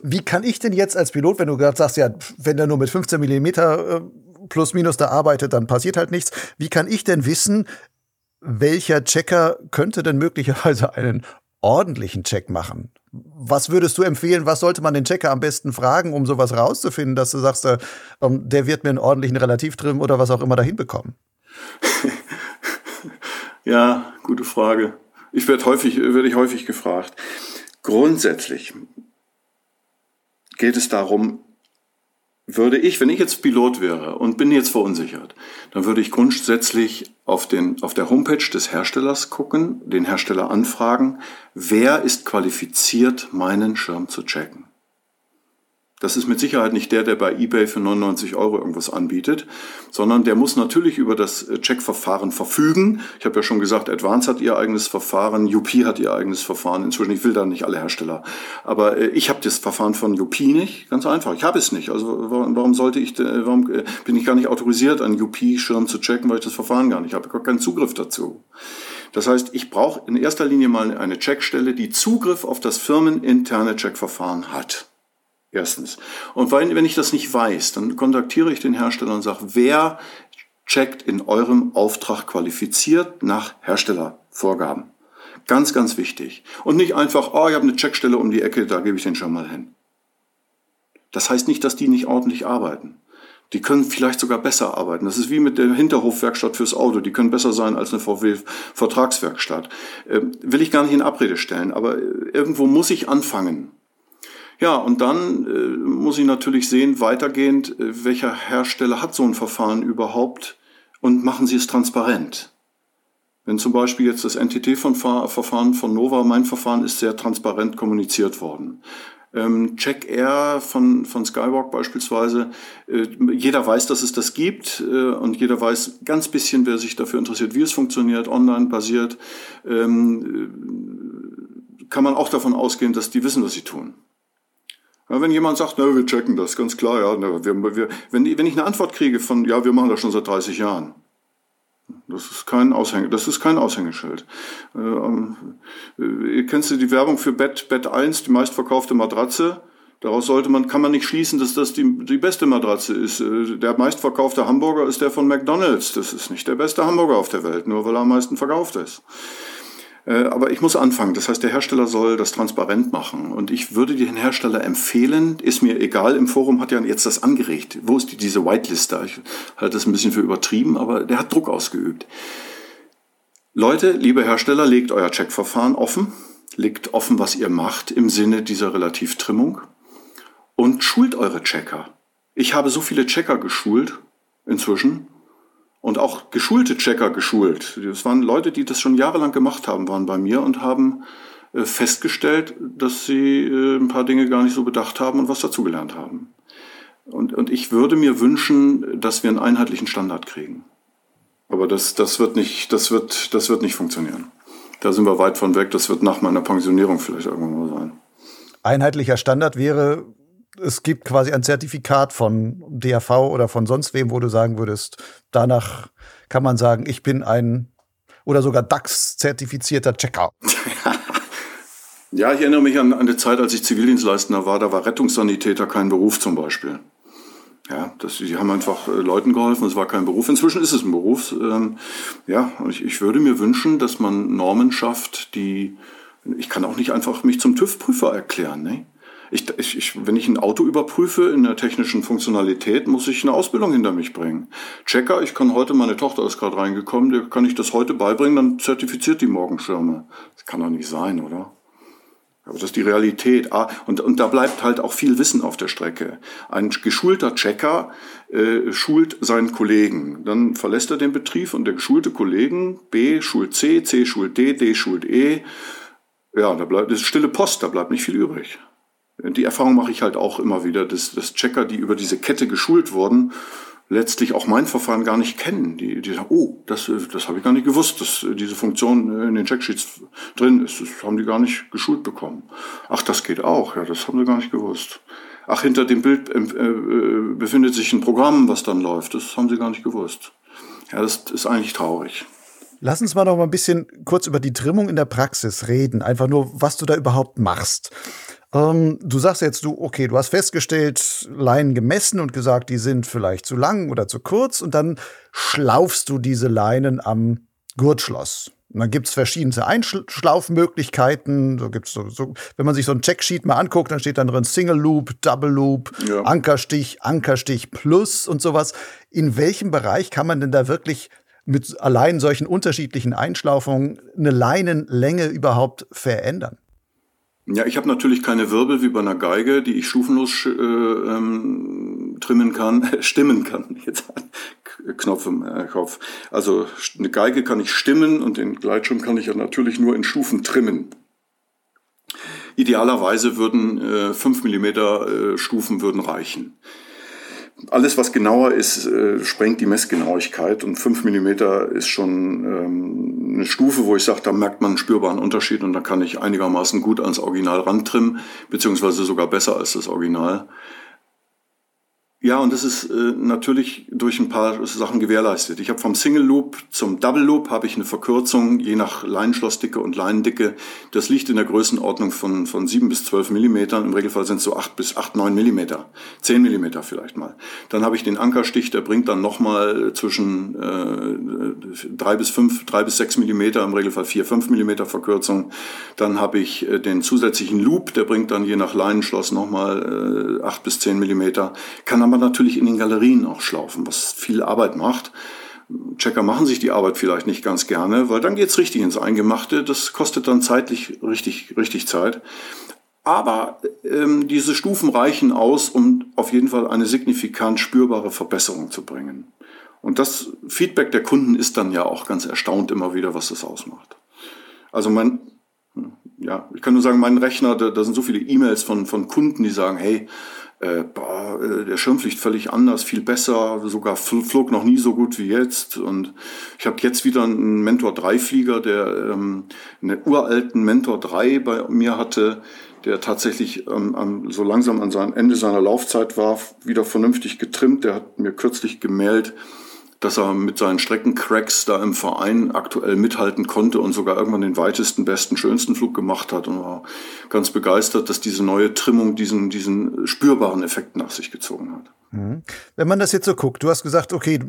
Wie kann ich denn jetzt als Pilot, wenn du gerade sagst, ja, wenn der nur mit 15 Millimeter äh, plus minus da arbeitet, dann passiert halt nichts. Wie kann ich denn wissen, welcher Checker könnte denn möglicherweise einen ordentlichen Check machen? Was würdest du empfehlen? Was sollte man den Checker am besten fragen, um sowas rauszufinden, dass du sagst, äh, ähm, der wird mir einen ordentlichen Relativtrim oder was auch immer dahin bekommen? Ja, gute Frage. Ich werde häufig, werde ich häufig gefragt. Grundsätzlich geht es darum, würde ich, wenn ich jetzt Pilot wäre und bin jetzt verunsichert, dann würde ich grundsätzlich auf, den, auf der Homepage des Herstellers gucken, den Hersteller anfragen, wer ist qualifiziert, meinen Schirm zu checken. Das ist mit Sicherheit nicht der, der bei eBay für 99 Euro irgendwas anbietet, sondern der muss natürlich über das äh, Checkverfahren verfügen. Ich habe ja schon gesagt, Advance hat ihr eigenes Verfahren, UP hat ihr eigenes Verfahren. Inzwischen, ich will da nicht alle Hersteller. Aber äh, ich habe das Verfahren von UP nicht, ganz einfach. Ich habe es nicht. Also warum sollte ich, äh, warum bin ich gar nicht autorisiert, einen UP-Schirm zu checken, weil ich das Verfahren gar nicht habe. Ich habe gar keinen Zugriff dazu. Das heißt, ich brauche in erster Linie mal eine Checkstelle, die Zugriff auf das firmeninterne Checkverfahren hat. Erstens. Und wenn, ich das nicht weiß, dann kontaktiere ich den Hersteller und sage, wer checkt in eurem Auftrag qualifiziert nach Herstellervorgaben. Ganz, ganz wichtig. Und nicht einfach, oh, ich habe eine Checkstelle um die Ecke, da gebe ich den schon mal hin. Das heißt nicht, dass die nicht ordentlich arbeiten. Die können vielleicht sogar besser arbeiten. Das ist wie mit der Hinterhofwerkstatt fürs Auto. Die können besser sein als eine VW-Vertragswerkstatt. Äh, will ich gar nicht in Abrede stellen, aber irgendwo muss ich anfangen. Ja, und dann äh, muss ich natürlich sehen, weitergehend, äh, welcher Hersteller hat so ein Verfahren überhaupt und machen Sie es transparent. Wenn zum Beispiel jetzt das NTT-Verfahren von Nova, mein Verfahren ist sehr transparent kommuniziert worden. Ähm, Check Air von, von Skywalk beispielsweise. Äh, jeder weiß, dass es das gibt äh, und jeder weiß ganz bisschen, wer sich dafür interessiert, wie es funktioniert, online basiert. Ähm, äh, kann man auch davon ausgehen, dass die wissen, was sie tun. Ja, wenn jemand sagt, na, wir checken das, ganz klar, ja, na, wir, wir, wenn, wenn ich eine Antwort kriege von, ja, wir machen das schon seit 30 Jahren, das ist kein Aushänge, das ist kein Aushängeschild. Äh, ähm, äh, kennst du die Werbung für Bett, Bett 1, die meistverkaufte Matratze? Daraus sollte man, kann man nicht schließen, dass das die, die beste Matratze ist. Äh, der meistverkaufte Hamburger ist der von McDonalds. Das ist nicht der beste Hamburger auf der Welt, nur weil er am meisten verkauft ist. Äh, aber ich muss anfangen. Das heißt, der Hersteller soll das transparent machen. Und ich würde den Hersteller empfehlen, ist mir egal, im Forum hat ja jetzt das angeregt. Wo ist die, diese Whitelist da? Ich halte das ein bisschen für übertrieben, aber der hat Druck ausgeübt. Leute, liebe Hersteller, legt euer Checkverfahren offen. Legt offen, was ihr macht im Sinne dieser Relativtrimmung. Und schult eure Checker. Ich habe so viele Checker geschult inzwischen und auch geschulte Checker geschult. Das waren Leute, die das schon jahrelang gemacht haben, waren bei mir und haben äh, festgestellt, dass sie äh, ein paar Dinge gar nicht so bedacht haben und was dazugelernt haben. Und, und ich würde mir wünschen, dass wir einen einheitlichen Standard kriegen. Aber das, das, wird nicht, das, wird, das wird nicht funktionieren. Da sind wir weit von weg. Das wird nach meiner Pensionierung vielleicht irgendwann mal sein. Einheitlicher Standard wäre, es gibt quasi ein Zertifikat von DAV oder von sonst wem, wo du sagen würdest, danach kann man sagen, ich bin ein oder sogar DAX-zertifizierter Checker. ja, ich erinnere mich an, die Zeit, als ich Zivildienstleistender war, da war Rettungssanitäter kein Beruf zum Beispiel. Ja, das, die haben einfach äh, Leuten geholfen, es war kein Beruf. Inzwischen ist es ein Beruf. Ähm, ja, ich, ich würde mir wünschen, dass man Normen schafft, die, ich kann auch nicht einfach mich zum TÜV-Prüfer erklären, ne? Ich, ich, wenn ich ein Auto überprüfe in der technischen Funktionalität, muss ich eine Ausbildung hinter mich bringen. Checker, ich kann heute, meine Tochter ist gerade reingekommen, der kann ich das heute beibringen, dann zertifiziert die Morgenschirme. Das kann doch nicht sein, oder? Aber das ist die Realität. Ah, und, und da bleibt halt auch viel Wissen auf der Strecke. Ein geschulter Checker äh, schult seinen Kollegen. Dann verlässt er den Betrieb und der geschulte Kollegen, B schult C, C schult D, D schult E. Ja, da bleibt, das ist stille Post, da bleibt nicht viel übrig. Die Erfahrung mache ich halt auch immer wieder, dass, dass Checker, die über diese Kette geschult wurden, letztlich auch mein Verfahren gar nicht kennen. Die, die sagen, oh, das, das habe ich gar nicht gewusst, dass diese Funktion in den Checksheets drin ist. Das haben die gar nicht geschult bekommen. Ach, das geht auch, ja, das haben sie gar nicht gewusst. Ach, hinter dem Bild äh, äh, befindet sich ein Programm, was dann läuft. Das haben sie gar nicht gewusst. Ja, das ist eigentlich traurig. Lass uns mal noch mal ein bisschen kurz über die Trimmung in der Praxis reden. Einfach nur, was du da überhaupt machst. Ähm, du sagst jetzt, du, okay, du hast festgestellt, Leinen gemessen und gesagt, die sind vielleicht zu lang oder zu kurz und dann schlaufst du diese Leinen am Gurtschloss. Und dann gibt's verschiedene Einschlaufmöglichkeiten. So gibt's so, so, wenn man sich so ein Checksheet mal anguckt, dann steht dann drin Single Loop, Double Loop, ja. Ankerstich, Ankerstich Plus und sowas. In welchem Bereich kann man denn da wirklich mit allein solchen unterschiedlichen Einschlaufungen eine Leinenlänge überhaupt verändern? Ja, ich habe natürlich keine Wirbel wie bei einer Geige, die ich stufenlos äh, ähm, trimmen kann, stimmen kann. Jetzt Knopf im äh, Kopf. Also eine Geige kann ich stimmen und den Gleitschirm kann ich ja natürlich nur in Stufen trimmen. Idealerweise würden äh, 5 mm äh, Stufen würden reichen alles, was genauer ist, äh, sprengt die Messgenauigkeit und 5 mm ist schon ähm, eine Stufe, wo ich sage, da merkt man einen spürbaren Unterschied und da kann ich einigermaßen gut ans Original rantrimmen, beziehungsweise sogar besser als das Original. Ja, und das ist äh, natürlich durch ein paar Sachen gewährleistet. Ich habe vom Single Loop zum Double Loop habe ich eine Verkürzung, je nach Leinenschlossdicke und Leinendicke. Das liegt in der Größenordnung von, von 7 bis 12 Millimetern. Im Regelfall sind es so 8 bis 8, 9 Millimeter. 10 Millimeter vielleicht mal. Dann habe ich den Ankerstich, der bringt dann nochmal zwischen äh, 3 bis 5, 3 bis 6 Millimeter, im Regelfall 4, 5 Millimeter Verkürzung. Dann habe ich äh, den zusätzlichen Loop, der bringt dann je nach Leinenschloss nochmal äh, 8 bis 10 Millimeter. Kann aber man natürlich in den Galerien auch schlaufen, was viel Arbeit macht. Checker machen sich die Arbeit vielleicht nicht ganz gerne, weil dann geht's richtig ins Eingemachte. Das kostet dann zeitlich richtig, richtig Zeit. Aber ähm, diese Stufen reichen aus, um auf jeden Fall eine signifikant spürbare Verbesserung zu bringen. Und das Feedback der Kunden ist dann ja auch ganz erstaunt immer wieder, was das ausmacht. Also mein, ja, ich kann nur sagen, mein Rechner, da, da sind so viele E-Mails von, von Kunden, die sagen, hey, äh, boah, äh, der Schirm fliegt völlig anders, viel besser, sogar flog noch nie so gut wie jetzt. Und ich habe jetzt wieder einen Mentor 3 Flieger, der ähm, einen uralten Mentor 3 bei mir hatte, der tatsächlich ähm, so langsam an sein Ende seiner Laufzeit war, wieder vernünftig getrimmt. Der hat mir kürzlich gemeldet, dass er mit seinen Streckencracks da im Verein aktuell mithalten konnte und sogar irgendwann den weitesten, besten, schönsten Flug gemacht hat und war ganz begeistert, dass diese neue Trimmung diesen, diesen spürbaren Effekt nach sich gezogen hat. Mhm. Wenn man das jetzt so guckt, du hast gesagt, okay,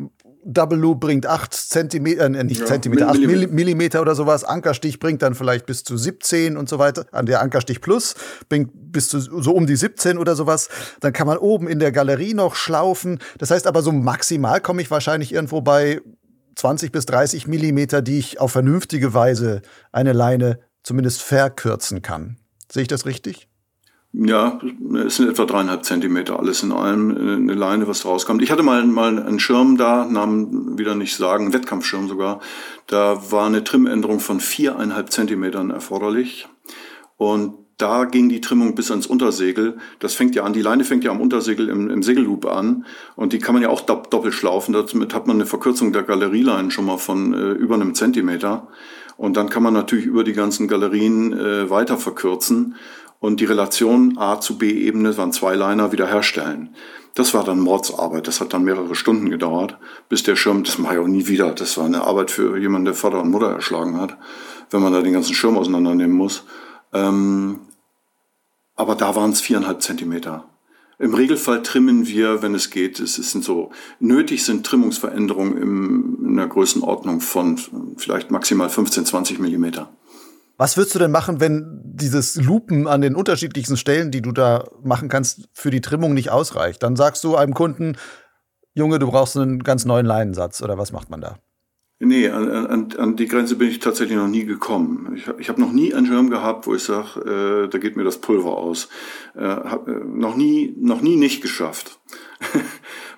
Double Loop bringt 8 Zentimeter, äh, nicht ja, Zentimeter, 8 Millimeter. Millimeter oder sowas. Ankerstich bringt dann vielleicht bis zu 17 und so weiter. An der Ankerstich Plus bringt bis zu so um die 17 oder sowas. Dann kann man oben in der Galerie noch schlaufen. Das heißt aber, so maximal komme ich wahrscheinlich irgendwo bei 20 bis 30 Millimeter, die ich auf vernünftige Weise eine Leine zumindest verkürzen kann. Sehe ich das richtig? Ja, es sind etwa dreieinhalb Zentimeter alles in allem, äh, eine Leine, was rauskommt. Ich hatte mal, mal einen Schirm da, Namen wieder nicht sagen, Wettkampfschirm sogar. Da war eine Trimmänderung von viereinhalb Zentimetern erforderlich. Und da ging die Trimmung bis ans Untersegel. Das fängt ja an, die Leine fängt ja am Untersegel im, im Segelloop an. Und die kann man ja auch doppelt schlaufen. Damit hat man eine Verkürzung der Galerieleinen schon mal von äh, über einem Zentimeter. Und dann kann man natürlich über die ganzen Galerien äh, weiter verkürzen und die Relation A zu B-Ebene, waren zwei Liner, wiederherstellen. Das war dann Mordsarbeit. Das hat dann mehrere Stunden gedauert, bis der Schirm, das mache ich auch nie wieder. Das war eine Arbeit für jemanden, der Vater und Mutter erschlagen hat, wenn man da den ganzen Schirm auseinandernehmen muss. Ähm, aber da waren es viereinhalb Zentimeter. Im Regelfall trimmen wir, wenn es geht, es sind so, nötig sind Trimmungsveränderungen in einer Größenordnung von vielleicht maximal 15, 20 Millimeter. Was würdest du denn machen, wenn dieses Lupen an den unterschiedlichsten Stellen, die du da machen kannst, für die Trimmung nicht ausreicht? Dann sagst du einem Kunden, Junge, du brauchst einen ganz neuen Leinensatz oder was macht man da? Nee, an, an, an die Grenze bin ich tatsächlich noch nie gekommen. Ich, ich habe noch nie einen Schirm gehabt, wo ich sage, äh, da geht mir das Pulver aus. Äh, hab, äh, noch nie, noch nie nicht geschafft.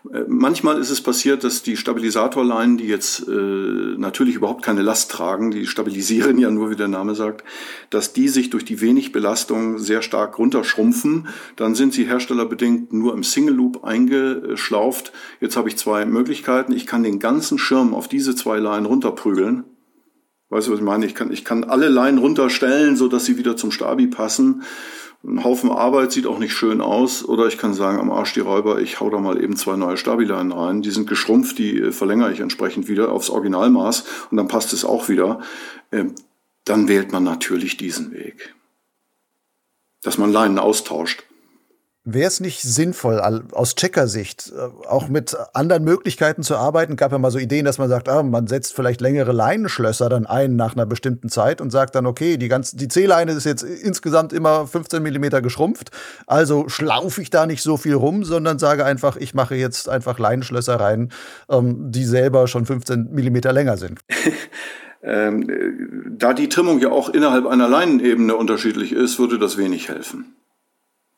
Manchmal ist es passiert, dass die Stabilisatorleinen, die jetzt äh, natürlich überhaupt keine Last tragen, die stabilisieren ja nur, wie der Name sagt, dass die sich durch die wenig Belastung sehr stark runterschrumpfen. Dann sind sie herstellerbedingt nur im Single Loop eingeschlauft. Jetzt habe ich zwei Möglichkeiten. Ich kann den ganzen Schirm auf diese zwei Leinen runterprügeln. Weißt du, was ich meine? Ich kann, ich kann alle Leinen runterstellen, so dass sie wieder zum Stabi passen ein Haufen Arbeit, sieht auch nicht schön aus. Oder ich kann sagen, am Arsch die Räuber, ich hau da mal eben zwei neue Stabileinen rein. Die sind geschrumpft, die äh, verlängere ich entsprechend wieder aufs Originalmaß und dann passt es auch wieder. Ähm, dann wählt man natürlich diesen Weg. Dass man Leinen austauscht. Wäre es nicht sinnvoll, aus Checkersicht, äh, auch mit anderen Möglichkeiten zu arbeiten? Gab ja mal so Ideen, dass man sagt, ah, man setzt vielleicht längere Leinenschlösser dann ein nach einer bestimmten Zeit und sagt dann, okay, die, ganze, die C-Leine ist jetzt insgesamt immer 15 Millimeter geschrumpft, also schlaufe ich da nicht so viel rum, sondern sage einfach, ich mache jetzt einfach Leinenschlösser rein, ähm, die selber schon 15 Millimeter länger sind. ähm, äh, da die Trimmung ja auch innerhalb einer Leinenebene unterschiedlich ist, würde das wenig helfen.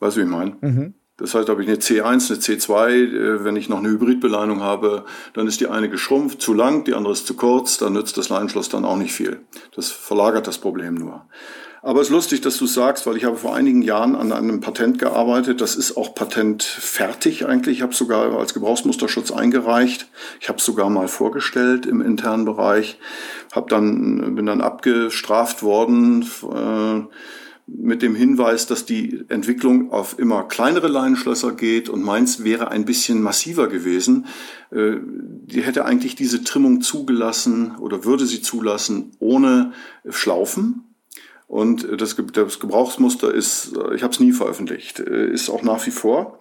Weißt du, wie ich meine? Mhm. Das heißt, ob ich eine C1, eine C2, äh, wenn ich noch eine Hybridbeleinung habe, dann ist die eine geschrumpft, zu lang, die andere ist zu kurz, dann nützt das Leinenschloss dann auch nicht viel. Das verlagert das Problem nur. Aber es ist lustig, dass du es sagst, weil ich habe vor einigen Jahren an einem Patent gearbeitet. Das ist auch patentfertig eigentlich. Ich habe es sogar als Gebrauchsmusterschutz eingereicht. Ich habe es sogar mal vorgestellt im internen Bereich. Hab dann, bin dann abgestraft worden. Äh, mit dem Hinweis, dass die Entwicklung auf immer kleinere Leinenschlösser geht und meins wäre ein bisschen massiver gewesen. Äh, die hätte eigentlich diese Trimmung zugelassen oder würde sie zulassen ohne Schlaufen. Und das, Gebrauchsmuster ist, ich habe es nie veröffentlicht, äh, ist auch nach wie vor.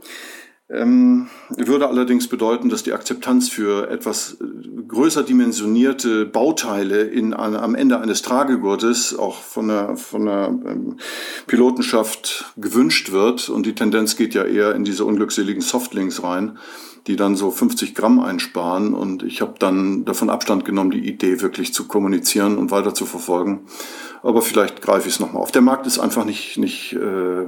Ähm, würde allerdings bedeuten, dass die Akzeptanz für etwas äh, größer dimensionierte Bauteile in, an, am Ende eines Tragegurtes auch von der, von der ähm, Pilotenschaft gewünscht wird. Und die Tendenz geht ja eher in diese unglückseligen Softlinks rein, die dann so 50 Gramm einsparen. Und ich habe dann davon Abstand genommen, die Idee wirklich zu kommunizieren und weiter zu verfolgen aber vielleicht greife ich es nochmal auf. Der Markt ist einfach nicht, nicht äh,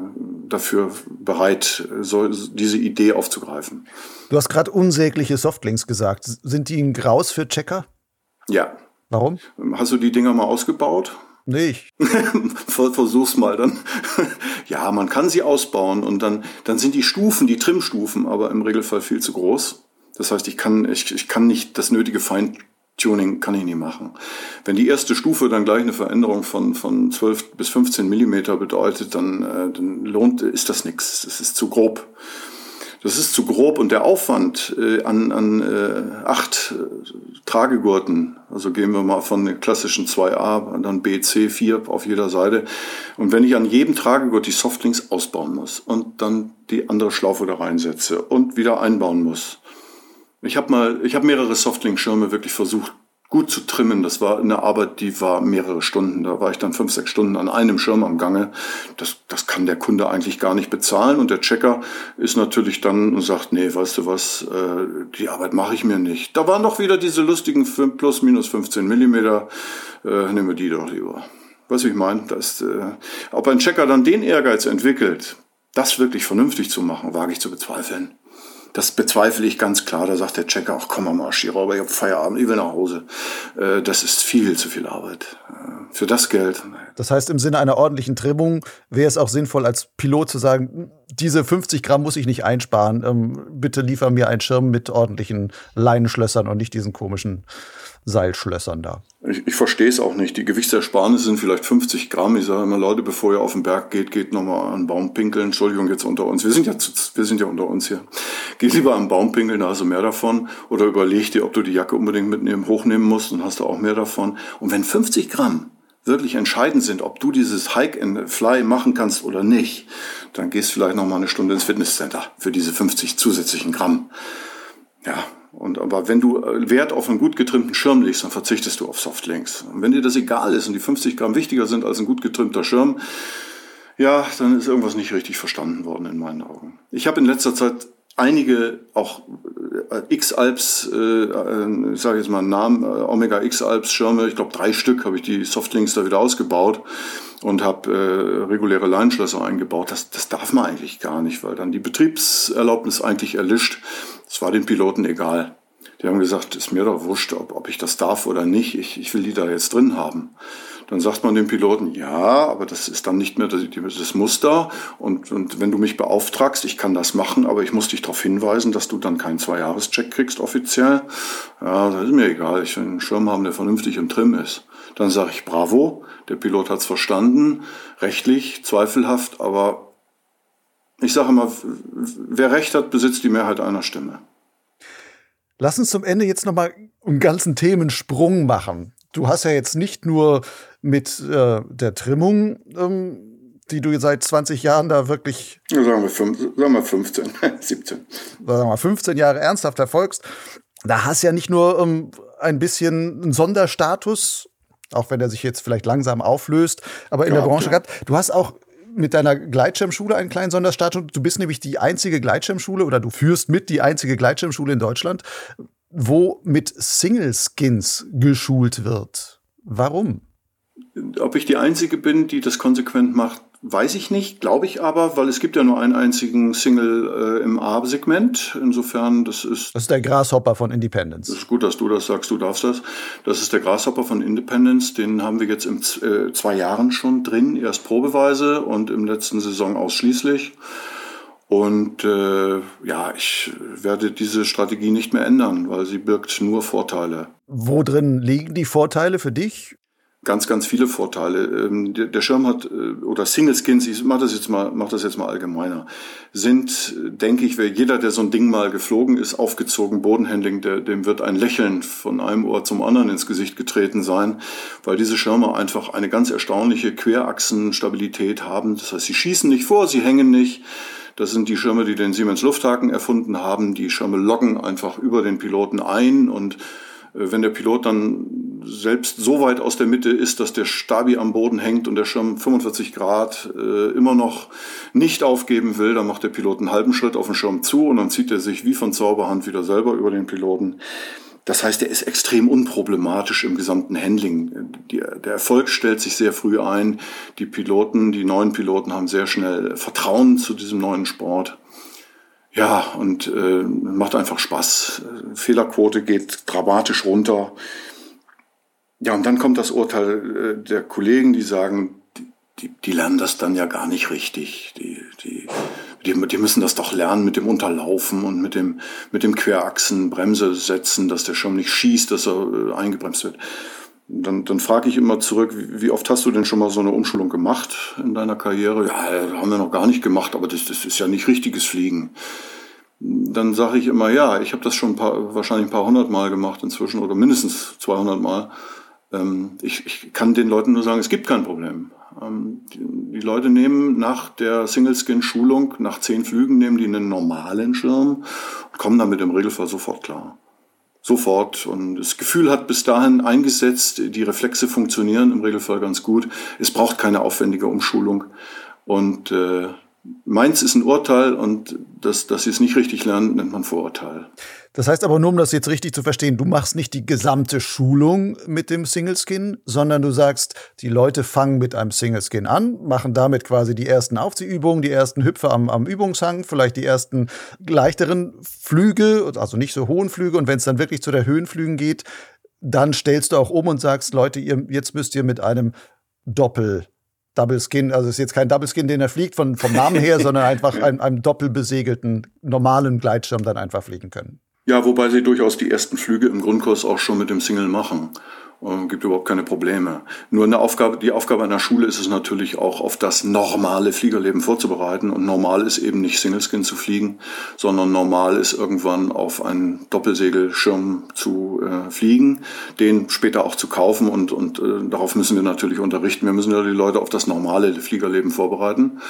dafür bereit, so, diese Idee aufzugreifen. Du hast gerade unsägliche Softlinks gesagt. Sind die ein Graus für Checker? Ja, Warum? Hast du die Dinger mal ausgebaut? Nicht. Versuch's mal dann. ja, man kann sie ausbauen und dann, dann sind die Stufen, die Trimstufen, aber im Regelfall viel zu groß. Das heißt, ich kann, ich, ich kann nicht das nötige Feintuning kann ich nie machen. Wenn die erste Stufe dann gleich eine Veränderung von, von 12 bis 15 Millimeter bedeutet, dann, äh, dann lohnt, ist das nichts. Das ist zu grob. Das ist zu grob und der Aufwand äh, an, an äh, acht äh, Tragegurten, also gehen wir mal von klassischen 2a, dann B, C, 4 auf jeder Seite. Und wenn ich an jedem Tragegurt die Softlinks ausbauen muss und dann die andere Schlaufe da reinsetze und wieder einbauen muss. Ich habe mal, ich habe mehrere Softlink-Schirme wirklich versucht gut zu trimmen. Das war eine Arbeit, die war mehrere Stunden. Da war ich dann fünf, sechs Stunden an einem Schirm am Gange. Das, das kann der Kunde eigentlich gar nicht bezahlen. Und der Checker ist natürlich dann und sagt, nee, weißt du was, äh, die Arbeit mache ich mir nicht. Da waren doch wieder diese lustigen plus minus 15 Millimeter. Äh, nehmen wir die doch lieber. Was ich meine, äh, ob ein Checker dann den Ehrgeiz entwickelt, das wirklich vernünftig zu machen, wage ich zu bezweifeln. Das bezweifle ich ganz klar. Da sagt der Checker, ach komm mal Marschierer, ich habe Feierabend, ich will nach Hause. Äh, das ist viel zu viel Arbeit. Äh, für das Geld. Das heißt, im Sinne einer ordentlichen Trimmung wäre es auch sinnvoll, als Pilot zu sagen, diese 50 Gramm muss ich nicht einsparen. Ähm, bitte liefer mir einen Schirm mit ordentlichen Leinenschlössern und nicht diesen komischen Seilschlössern da. Ich, ich verstehe es auch nicht. Die Gewichtsersparnisse sind vielleicht 50 Gramm. Ich sage immer, Leute, bevor ihr auf den Berg geht, geht nochmal an Baum pinkeln. Entschuldigung, jetzt unter uns. Wir sind ja, wir sind ja unter uns hier. Geh lieber an Baum pinkeln, da hast du mehr davon. Oder überleg dir, ob du die Jacke unbedingt mitnehmen, hochnehmen musst, dann hast du auch mehr davon. Und wenn 50 Gramm wirklich entscheidend sind, ob du dieses Hike and Fly machen kannst oder nicht, dann gehst vielleicht noch mal eine Stunde ins Fitnesscenter für diese 50 zusätzlichen Gramm. Ja, und aber wenn du äh, Wert auf einen gut getrimmten Schirm legst, dann verzichtest du auf Softlinks. Und wenn dir das egal ist und die 50 Gramm wichtiger sind als ein gut getrimmter Schirm, ja, dann ist irgendwas nicht richtig verstanden worden in meinen Augen. Ich habe in letzter Zeit einige auch äh, X-Alps, äh, äh, ich sage jetzt mal einen Namen, Omega X-Alps Schirme, ich glaube drei Stück habe ich die Softlinks da wieder ausgebaut und habe äh, reguläre Leinschlösser eingebaut. Das, das darf man eigentlich gar nicht, weil dann die Betriebserlaubnis eigentlich erlischt. Das war den Piloten egal. Die haben gesagt, ist mir doch wurscht, ob, ob ich das darf oder nicht. Ich, ich will die da jetzt drin haben. Dann sagt man dem Piloten, ja, aber das ist dann nicht mehr das, das Muster. Und, und wenn du mich beauftragst, ich kann das machen, aber ich muss dich darauf hinweisen, dass du dann keinen Zwei-Jahres-Check kriegst offiziell. Ja, das ist mir egal. Ich will einen Schirm haben, der vernünftig im Trim ist. Dann sage ich Bravo, der Pilot hat's verstanden, rechtlich zweifelhaft, aber ich sage immer, wer Recht hat, besitzt die Mehrheit einer Stimme. Lass uns zum Ende jetzt nochmal einen ganzen Themensprung machen. Du hast ja jetzt nicht nur mit äh, der Trimmung, ähm, die du seit 20 Jahren da wirklich. Ja, sagen, wir fünf, sagen wir 15, 17. Sagen wir 15 Jahre ernsthaft verfolgst. Da hast du ja nicht nur ähm, ein bisschen einen Sonderstatus, auch wenn er sich jetzt vielleicht langsam auflöst, aber in ja, der Branche gehabt. Du hast auch mit deiner Gleitschirmschule einen kleinen Sonderstatus. Du bist nämlich die einzige Gleitschirmschule oder du führst mit die einzige Gleitschirmschule in Deutschland, wo mit Single Skins geschult wird. Warum? Ob ich die einzige bin, die das konsequent macht, Weiß ich nicht, glaube ich aber, weil es gibt ja nur einen einzigen Single äh, im A-Segment. Insofern, das ist. Das ist der Grasshopper von Independence. Das ist gut, dass du das sagst, du darfst das. Das ist der Grasshopper von Independence. Den haben wir jetzt in äh, zwei Jahren schon drin, erst probeweise und im letzten Saison ausschließlich. Und äh, ja, ich werde diese Strategie nicht mehr ändern, weil sie birgt nur Vorteile. Wo drin liegen die Vorteile für dich? Ganz, ganz viele Vorteile. Ähm, der Schirm hat, äh, oder Single Skins, ich mach das jetzt mal, mach das jetzt mal allgemeiner, sind, denke ich, wer jeder, der so ein Ding mal geflogen ist, aufgezogen, Bodenhandling, der, dem wird ein Lächeln von einem Ohr zum anderen ins Gesicht getreten sein, weil diese Schirme einfach eine ganz erstaunliche Querachsenstabilität haben. Das heißt, sie schießen nicht vor, sie hängen nicht. Das sind die Schirme, die den Siemens Lufthaken erfunden haben. Die Schirme loggen einfach über den Piloten ein und äh, wenn der Pilot dann selbst so weit aus der Mitte ist, dass der Stabi am Boden hängt und der Schirm 45 Grad äh, immer noch nicht aufgeben will, dann macht der Pilot einen halben Schritt auf den Schirm zu und dann zieht er sich wie von Zauberhand wieder selber über den Piloten. Das heißt, er ist extrem unproblematisch im gesamten Handling. Der Erfolg stellt sich sehr früh ein. Die Piloten, die neuen Piloten haben sehr schnell Vertrauen zu diesem neuen Sport. Ja, und äh, macht einfach Spaß. Fehlerquote geht dramatisch runter. Ja, und dann kommt das Urteil äh, der Kollegen, die sagen, die, die lernen das dann ja gar nicht richtig. Die, die, die, die müssen das doch lernen mit dem Unterlaufen und mit dem, mit dem Querachsen, Bremse setzen, dass der Schirm nicht schießt, dass er äh, eingebremst wird. Dann, dann frage ich immer zurück, wie, wie, oft hast du denn schon mal so eine Umschulung gemacht in deiner Karriere? Ja, haben wir noch gar nicht gemacht, aber das, das ist ja nicht richtiges Fliegen. Dann sage ich immer, ja, ich habe das schon ein paar, wahrscheinlich ein paar hundert Mal gemacht inzwischen oder mindestens 200 Mal. Ähm, ich, ich kann den Leuten nur sagen, es gibt kein Problem. Ähm, die, Leute nehmen nach der Single-Skin-Schulung, nach zehn Flügen, nehmen die einen normalen Schirm und kommen damit im Regelfall sofort klar. Sofort. Und das Gefühl hat bis dahin eingesetzt, die Reflexe funktionieren im Regelfall ganz gut. Es braucht keine aufwendige Umschulung. Und äh, meins ist ein Urteil und das, dass sie es nicht richtig lernen, nennt man Vorurteil. Das heißt aber nur, um das jetzt richtig zu verstehen, du machst nicht die gesamte Schulung mit dem Single Skin, sondern du sagst, die Leute fangen mit einem Single Skin an, machen damit quasi die ersten Aufziehübungen, die ersten Hüpfe am, am Übungshang, vielleicht die ersten leichteren Flüge, also nicht so hohen Flüge. Und wenn es dann wirklich zu der Höhenflügen geht, dann stellst du auch um und sagst, Leute, ihr, jetzt müsst ihr mit einem Doppel Double Skin, also es ist jetzt kein Double Skin, den er fliegt von, vom Namen her, sondern einfach einem, einem doppelbesegelten normalen Gleitschirm dann einfach fliegen können. Ja, wobei sie durchaus die ersten Flüge im Grundkurs auch schon mit dem Single machen. Äh, gibt überhaupt keine Probleme. Nur eine Aufgabe, die Aufgabe einer Schule ist es natürlich auch, auf das normale Fliegerleben vorzubereiten. Und normal ist eben nicht Singleskin zu fliegen, sondern normal ist irgendwann auf einen Doppelsegelschirm zu äh, fliegen, den später auch zu kaufen und, und äh, darauf müssen wir natürlich unterrichten. Wir müssen ja die Leute auf das normale Fliegerleben vorbereiten.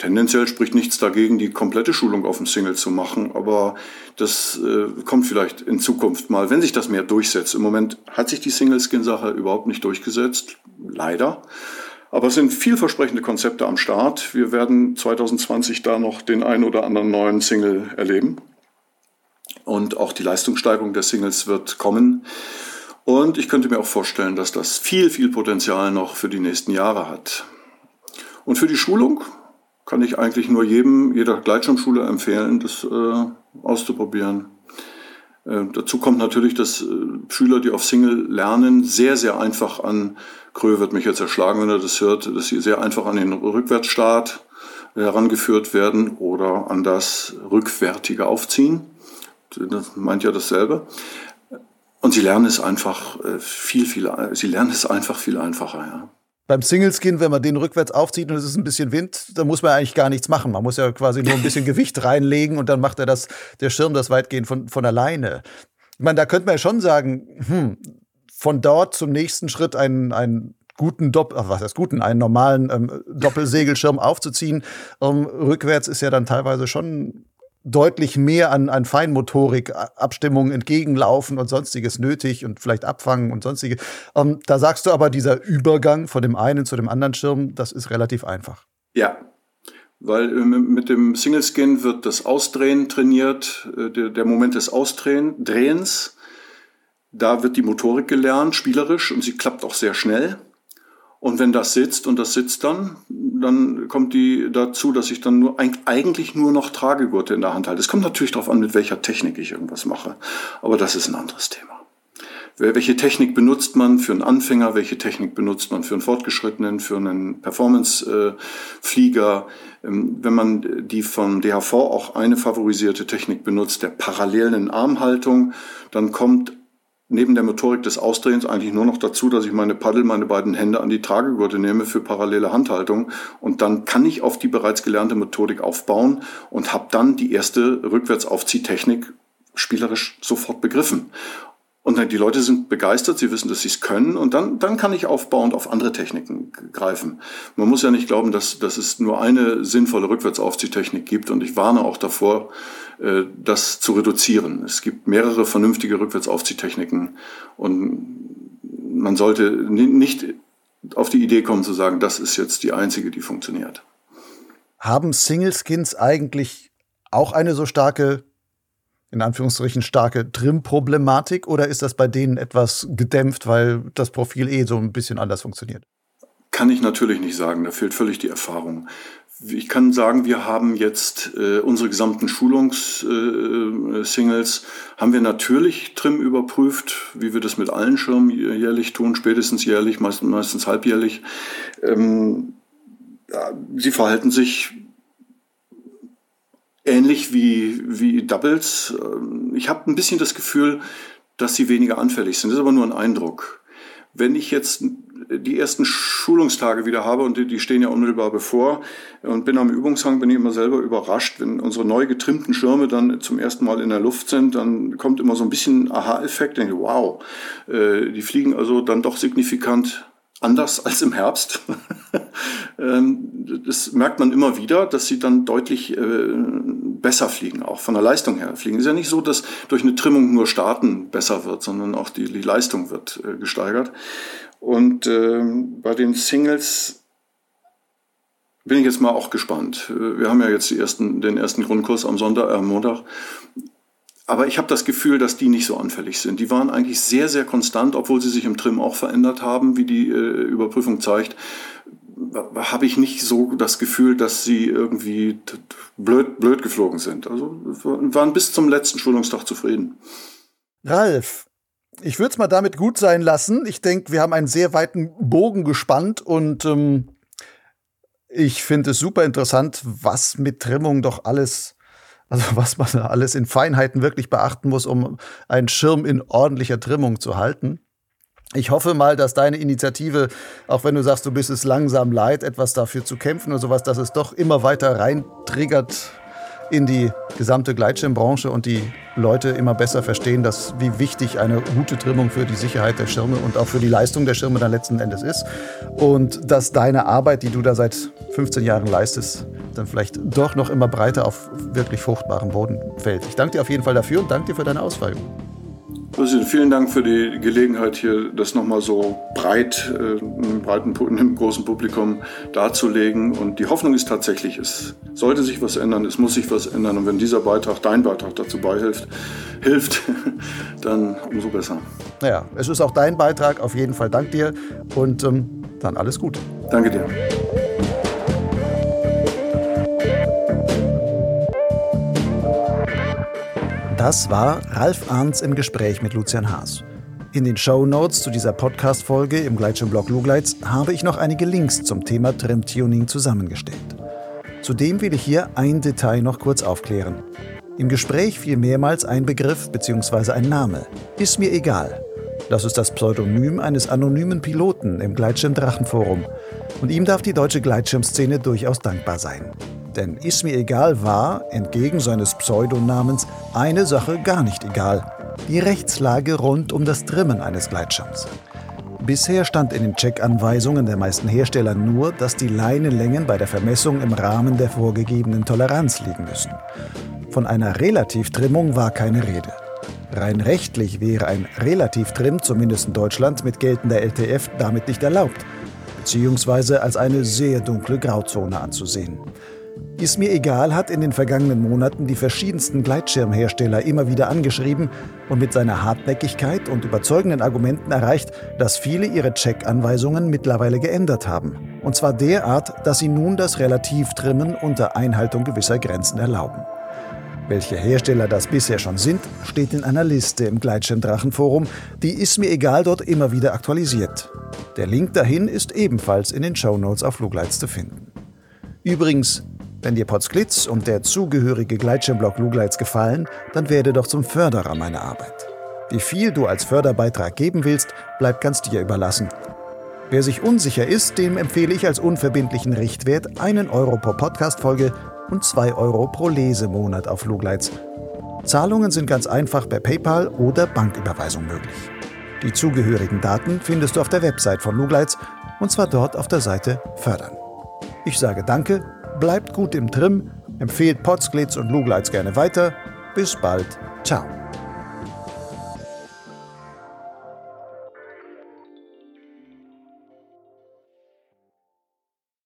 Tendenziell spricht nichts dagegen, die komplette Schulung auf dem Single zu machen, aber das äh, kommt vielleicht in Zukunft mal, wenn sich das mehr durchsetzt. Im Moment hat sich die Single-Skin-Sache überhaupt nicht durchgesetzt, leider. Aber es sind vielversprechende Konzepte am Start. Wir werden 2020 da noch den ein oder anderen neuen Single erleben. Und auch die Leistungssteigerung der Singles wird kommen. Und ich könnte mir auch vorstellen, dass das viel, viel Potenzial noch für die nächsten Jahre hat. Und für die Schulung kann ich eigentlich nur jedem, jeder Gleitschirmschule empfehlen, das äh, auszuprobieren. Äh, dazu kommt natürlich, dass äh, Schüler, die auf Single lernen, sehr, sehr einfach an, Krö wird mich jetzt erschlagen, wenn er das hört, dass sie sehr einfach an den Rückwärtsstart herangeführt werden oder an das rückwärtige Aufziehen. Das meint ja dasselbe. Und sie lernen es einfach äh, viel, viel, sie lernen es einfach viel einfacher, ja beim Single-Skin, wenn man den rückwärts aufzieht und es ist ein bisschen Wind, dann muss man eigentlich gar nichts machen. Man muss ja quasi nur ein bisschen Gewicht reinlegen und dann macht er das, der Schirm das weitgehend von, von alleine. Ich meine, da könnte man ja schon sagen, hm, von dort zum nächsten Schritt einen, einen guten Doppel, was heißt guten, einen normalen ähm, Doppelsegelschirm aufzuziehen. Ähm, rückwärts ist ja dann teilweise schon deutlich mehr an, an Feinmotorik, Abstimmung, entgegenlaufen und sonstiges nötig und vielleicht abfangen und sonstige. Ähm, da sagst du aber, dieser Übergang von dem einen zu dem anderen Schirm, das ist relativ einfach. Ja, weil äh, mit dem Single Skin wird das Ausdrehen trainiert, äh, der, der Moment des Ausdrehens. Da wird die Motorik gelernt, spielerisch, und sie klappt auch sehr schnell. Und wenn das sitzt und das sitzt dann, dann kommt die dazu, dass ich dann nur eigentlich nur noch Tragegurte in der Hand halte. Es kommt natürlich darauf an, mit welcher Technik ich irgendwas mache. Aber das ist ein anderes Thema. Welche Technik benutzt man für einen Anfänger? Welche Technik benutzt man für einen Fortgeschrittenen, für einen Performance-Flieger? Ähm, wenn man die vom DHV auch eine favorisierte Technik benutzt, der parallelen Armhaltung, dann kommt neben der Motorik des Ausdrehens eigentlich nur noch dazu, dass ich meine Paddel, meine beiden Hände an die Tragegurte nehme für parallele Handhaltung und dann kann ich auf die bereits gelernte Methodik aufbauen und habe dann die erste Rückwärtsaufziehtechnik spielerisch sofort begriffen. Und dann die Leute sind begeistert, sie wissen, dass sie es können und dann, dann kann ich aufbauend auf andere Techniken greifen. Man muss ja nicht glauben, dass, dass es nur eine sinnvolle Rückwärtsaufziehtechnik gibt und ich warne auch davor, das zu reduzieren. Es gibt mehrere vernünftige Rückwärtsaufziehtechniken und man sollte nicht auf die Idee kommen zu sagen, das ist jetzt die einzige, die funktioniert. Haben Single Skins eigentlich auch eine so starke in Anführungsstrichen starke Trim-Problematik oder ist das bei denen etwas gedämpft, weil das Profil eh so ein bisschen anders funktioniert? Kann ich natürlich nicht sagen, da fehlt völlig die Erfahrung. Ich kann sagen, wir haben jetzt äh, unsere gesamten Schulungssingles, äh, haben wir natürlich Trim überprüft, wie wir das mit allen Schirmen jährlich tun, spätestens jährlich, meistens, meistens halbjährlich. Ähm, ja, sie verhalten sich ähnlich wie, wie Doubles. Ähm, ich habe ein bisschen das Gefühl, dass sie weniger anfällig sind. Das ist aber nur ein Eindruck. Wenn ich jetzt die ersten Schulungstage wieder habe und die, die stehen ja unmittelbar bevor und bin am Übungshang, bin ich immer selber überrascht, wenn unsere neu getrimmten Schirme dann zum ersten Mal in der Luft sind, dann kommt immer so ein bisschen Aha-Effekt, denke wow, äh, die fliegen also dann doch signifikant anders als im Herbst. Ähm, das merkt man immer wieder, dass sie dann deutlich äh, besser fliegen, auch von der Leistung her fliegen. Es ist ja nicht so, dass durch eine Trimmung nur Starten besser wird, sondern auch die, die Leistung wird äh, gesteigert. Und ähm, bei den Singles bin ich jetzt mal auch gespannt. Wir haben ja jetzt ersten, den ersten Grundkurs am Sonntag, am Montag. Aber ich habe das Gefühl, dass die nicht so anfällig sind. Die waren eigentlich sehr, sehr konstant, obwohl sie sich im Trim auch verändert haben, wie die äh, Überprüfung zeigt. Habe ich nicht so das Gefühl, dass sie irgendwie blöd, blöd geflogen sind. Also waren bis zum letzten Schulungstag zufrieden. Ralf, ich würde es mal damit gut sein lassen. Ich denke, wir haben einen sehr weiten Bogen gespannt und ähm, ich finde es super interessant, was mit Trimmung doch alles also was man alles in Feinheiten wirklich beachten muss, um einen Schirm in ordentlicher Trimmung zu halten. Ich hoffe mal, dass deine Initiative, auch wenn du sagst, du bist es langsam leid, etwas dafür zu kämpfen oder sowas, dass es doch immer weiter reintriggert in die gesamte Gleitschirmbranche und die Leute immer besser verstehen, dass wie wichtig eine gute Trimmung für die Sicherheit der Schirme und auch für die Leistung der Schirme dann letzten Endes ist. Und dass deine Arbeit, die du da seit 15 Jahren leistest, dann vielleicht doch noch immer breiter auf wirklich fruchtbaren Boden fällt. Ich danke dir auf jeden Fall dafür und danke dir für deine Ausführungen. Präsident, vielen Dank für die Gelegenheit, hier das nochmal so breit, äh, einem breiten, einem großen Publikum darzulegen. Und die Hoffnung ist tatsächlich, es sollte sich was ändern, es muss sich was ändern. Und wenn dieser Beitrag, dein Beitrag dazu beihilft, hilft, dann umso besser. Naja, es ist auch dein Beitrag, auf jeden Fall dank dir und ähm, dann alles Gute. Danke dir. Das war Ralf Arnz im Gespräch mit Lucian Haas. In den Show Notes zu dieser Podcast-Folge im Gleitschirmblog Lugleits habe ich noch einige Links zum Thema Trimtuning zusammengestellt. Zudem will ich hier ein Detail noch kurz aufklären. Im Gespräch fiel mehrmals ein Begriff bzw. ein Name. Ist mir egal. Das ist das Pseudonym eines anonymen Piloten im Gleitschirm-Drachenforum. Und ihm darf die deutsche Gleitschirmszene durchaus dankbar sein. Denn ist mir egal war, entgegen seines Pseudonamens, eine Sache gar nicht egal. Die Rechtslage rund um das Trimmen eines Gleitschirms. Bisher stand in den Checkanweisungen der meisten Hersteller nur, dass die Leinenlängen bei der Vermessung im Rahmen der vorgegebenen Toleranz liegen müssen. Von einer Relativtrimmung war keine Rede. Rein rechtlich wäre ein Relativtrim, zumindest in Deutschland, mit geltender LTF damit nicht erlaubt, beziehungsweise als eine sehr dunkle Grauzone anzusehen. Ist mir egal hat in den vergangenen Monaten die verschiedensten Gleitschirmhersteller immer wieder angeschrieben und mit seiner Hartnäckigkeit und überzeugenden Argumenten erreicht, dass viele ihre Check-Anweisungen mittlerweile geändert haben. Und zwar derart, dass sie nun das Relativtrimmen unter Einhaltung gewisser Grenzen erlauben. Welche Hersteller das bisher schon sind, steht in einer Liste im Gleitschirmdrachenforum, die ist mir egal dort immer wieder aktualisiert. Der Link dahin ist ebenfalls in den Shownotes auf Flugleits zu finden. Übrigens, wenn dir Potsglitz und der zugehörige Gleitschirmblock Lugleits gefallen, dann werde doch zum Förderer meiner Arbeit. Wie viel du als Förderbeitrag geben willst, bleibt ganz dir überlassen. Wer sich unsicher ist, dem empfehle ich als unverbindlichen Richtwert einen Euro pro Podcast-Folge und zwei Euro pro Lesemonat auf Lugleits. Zahlungen sind ganz einfach per PayPal oder Banküberweisung möglich. Die zugehörigen Daten findest du auf der Website von Lugleits und zwar dort auf der Seite Fördern. Ich sage Danke bleibt gut im Trim, empfehlt Potsglitz und Lugleits gerne weiter. Bis bald. Ciao.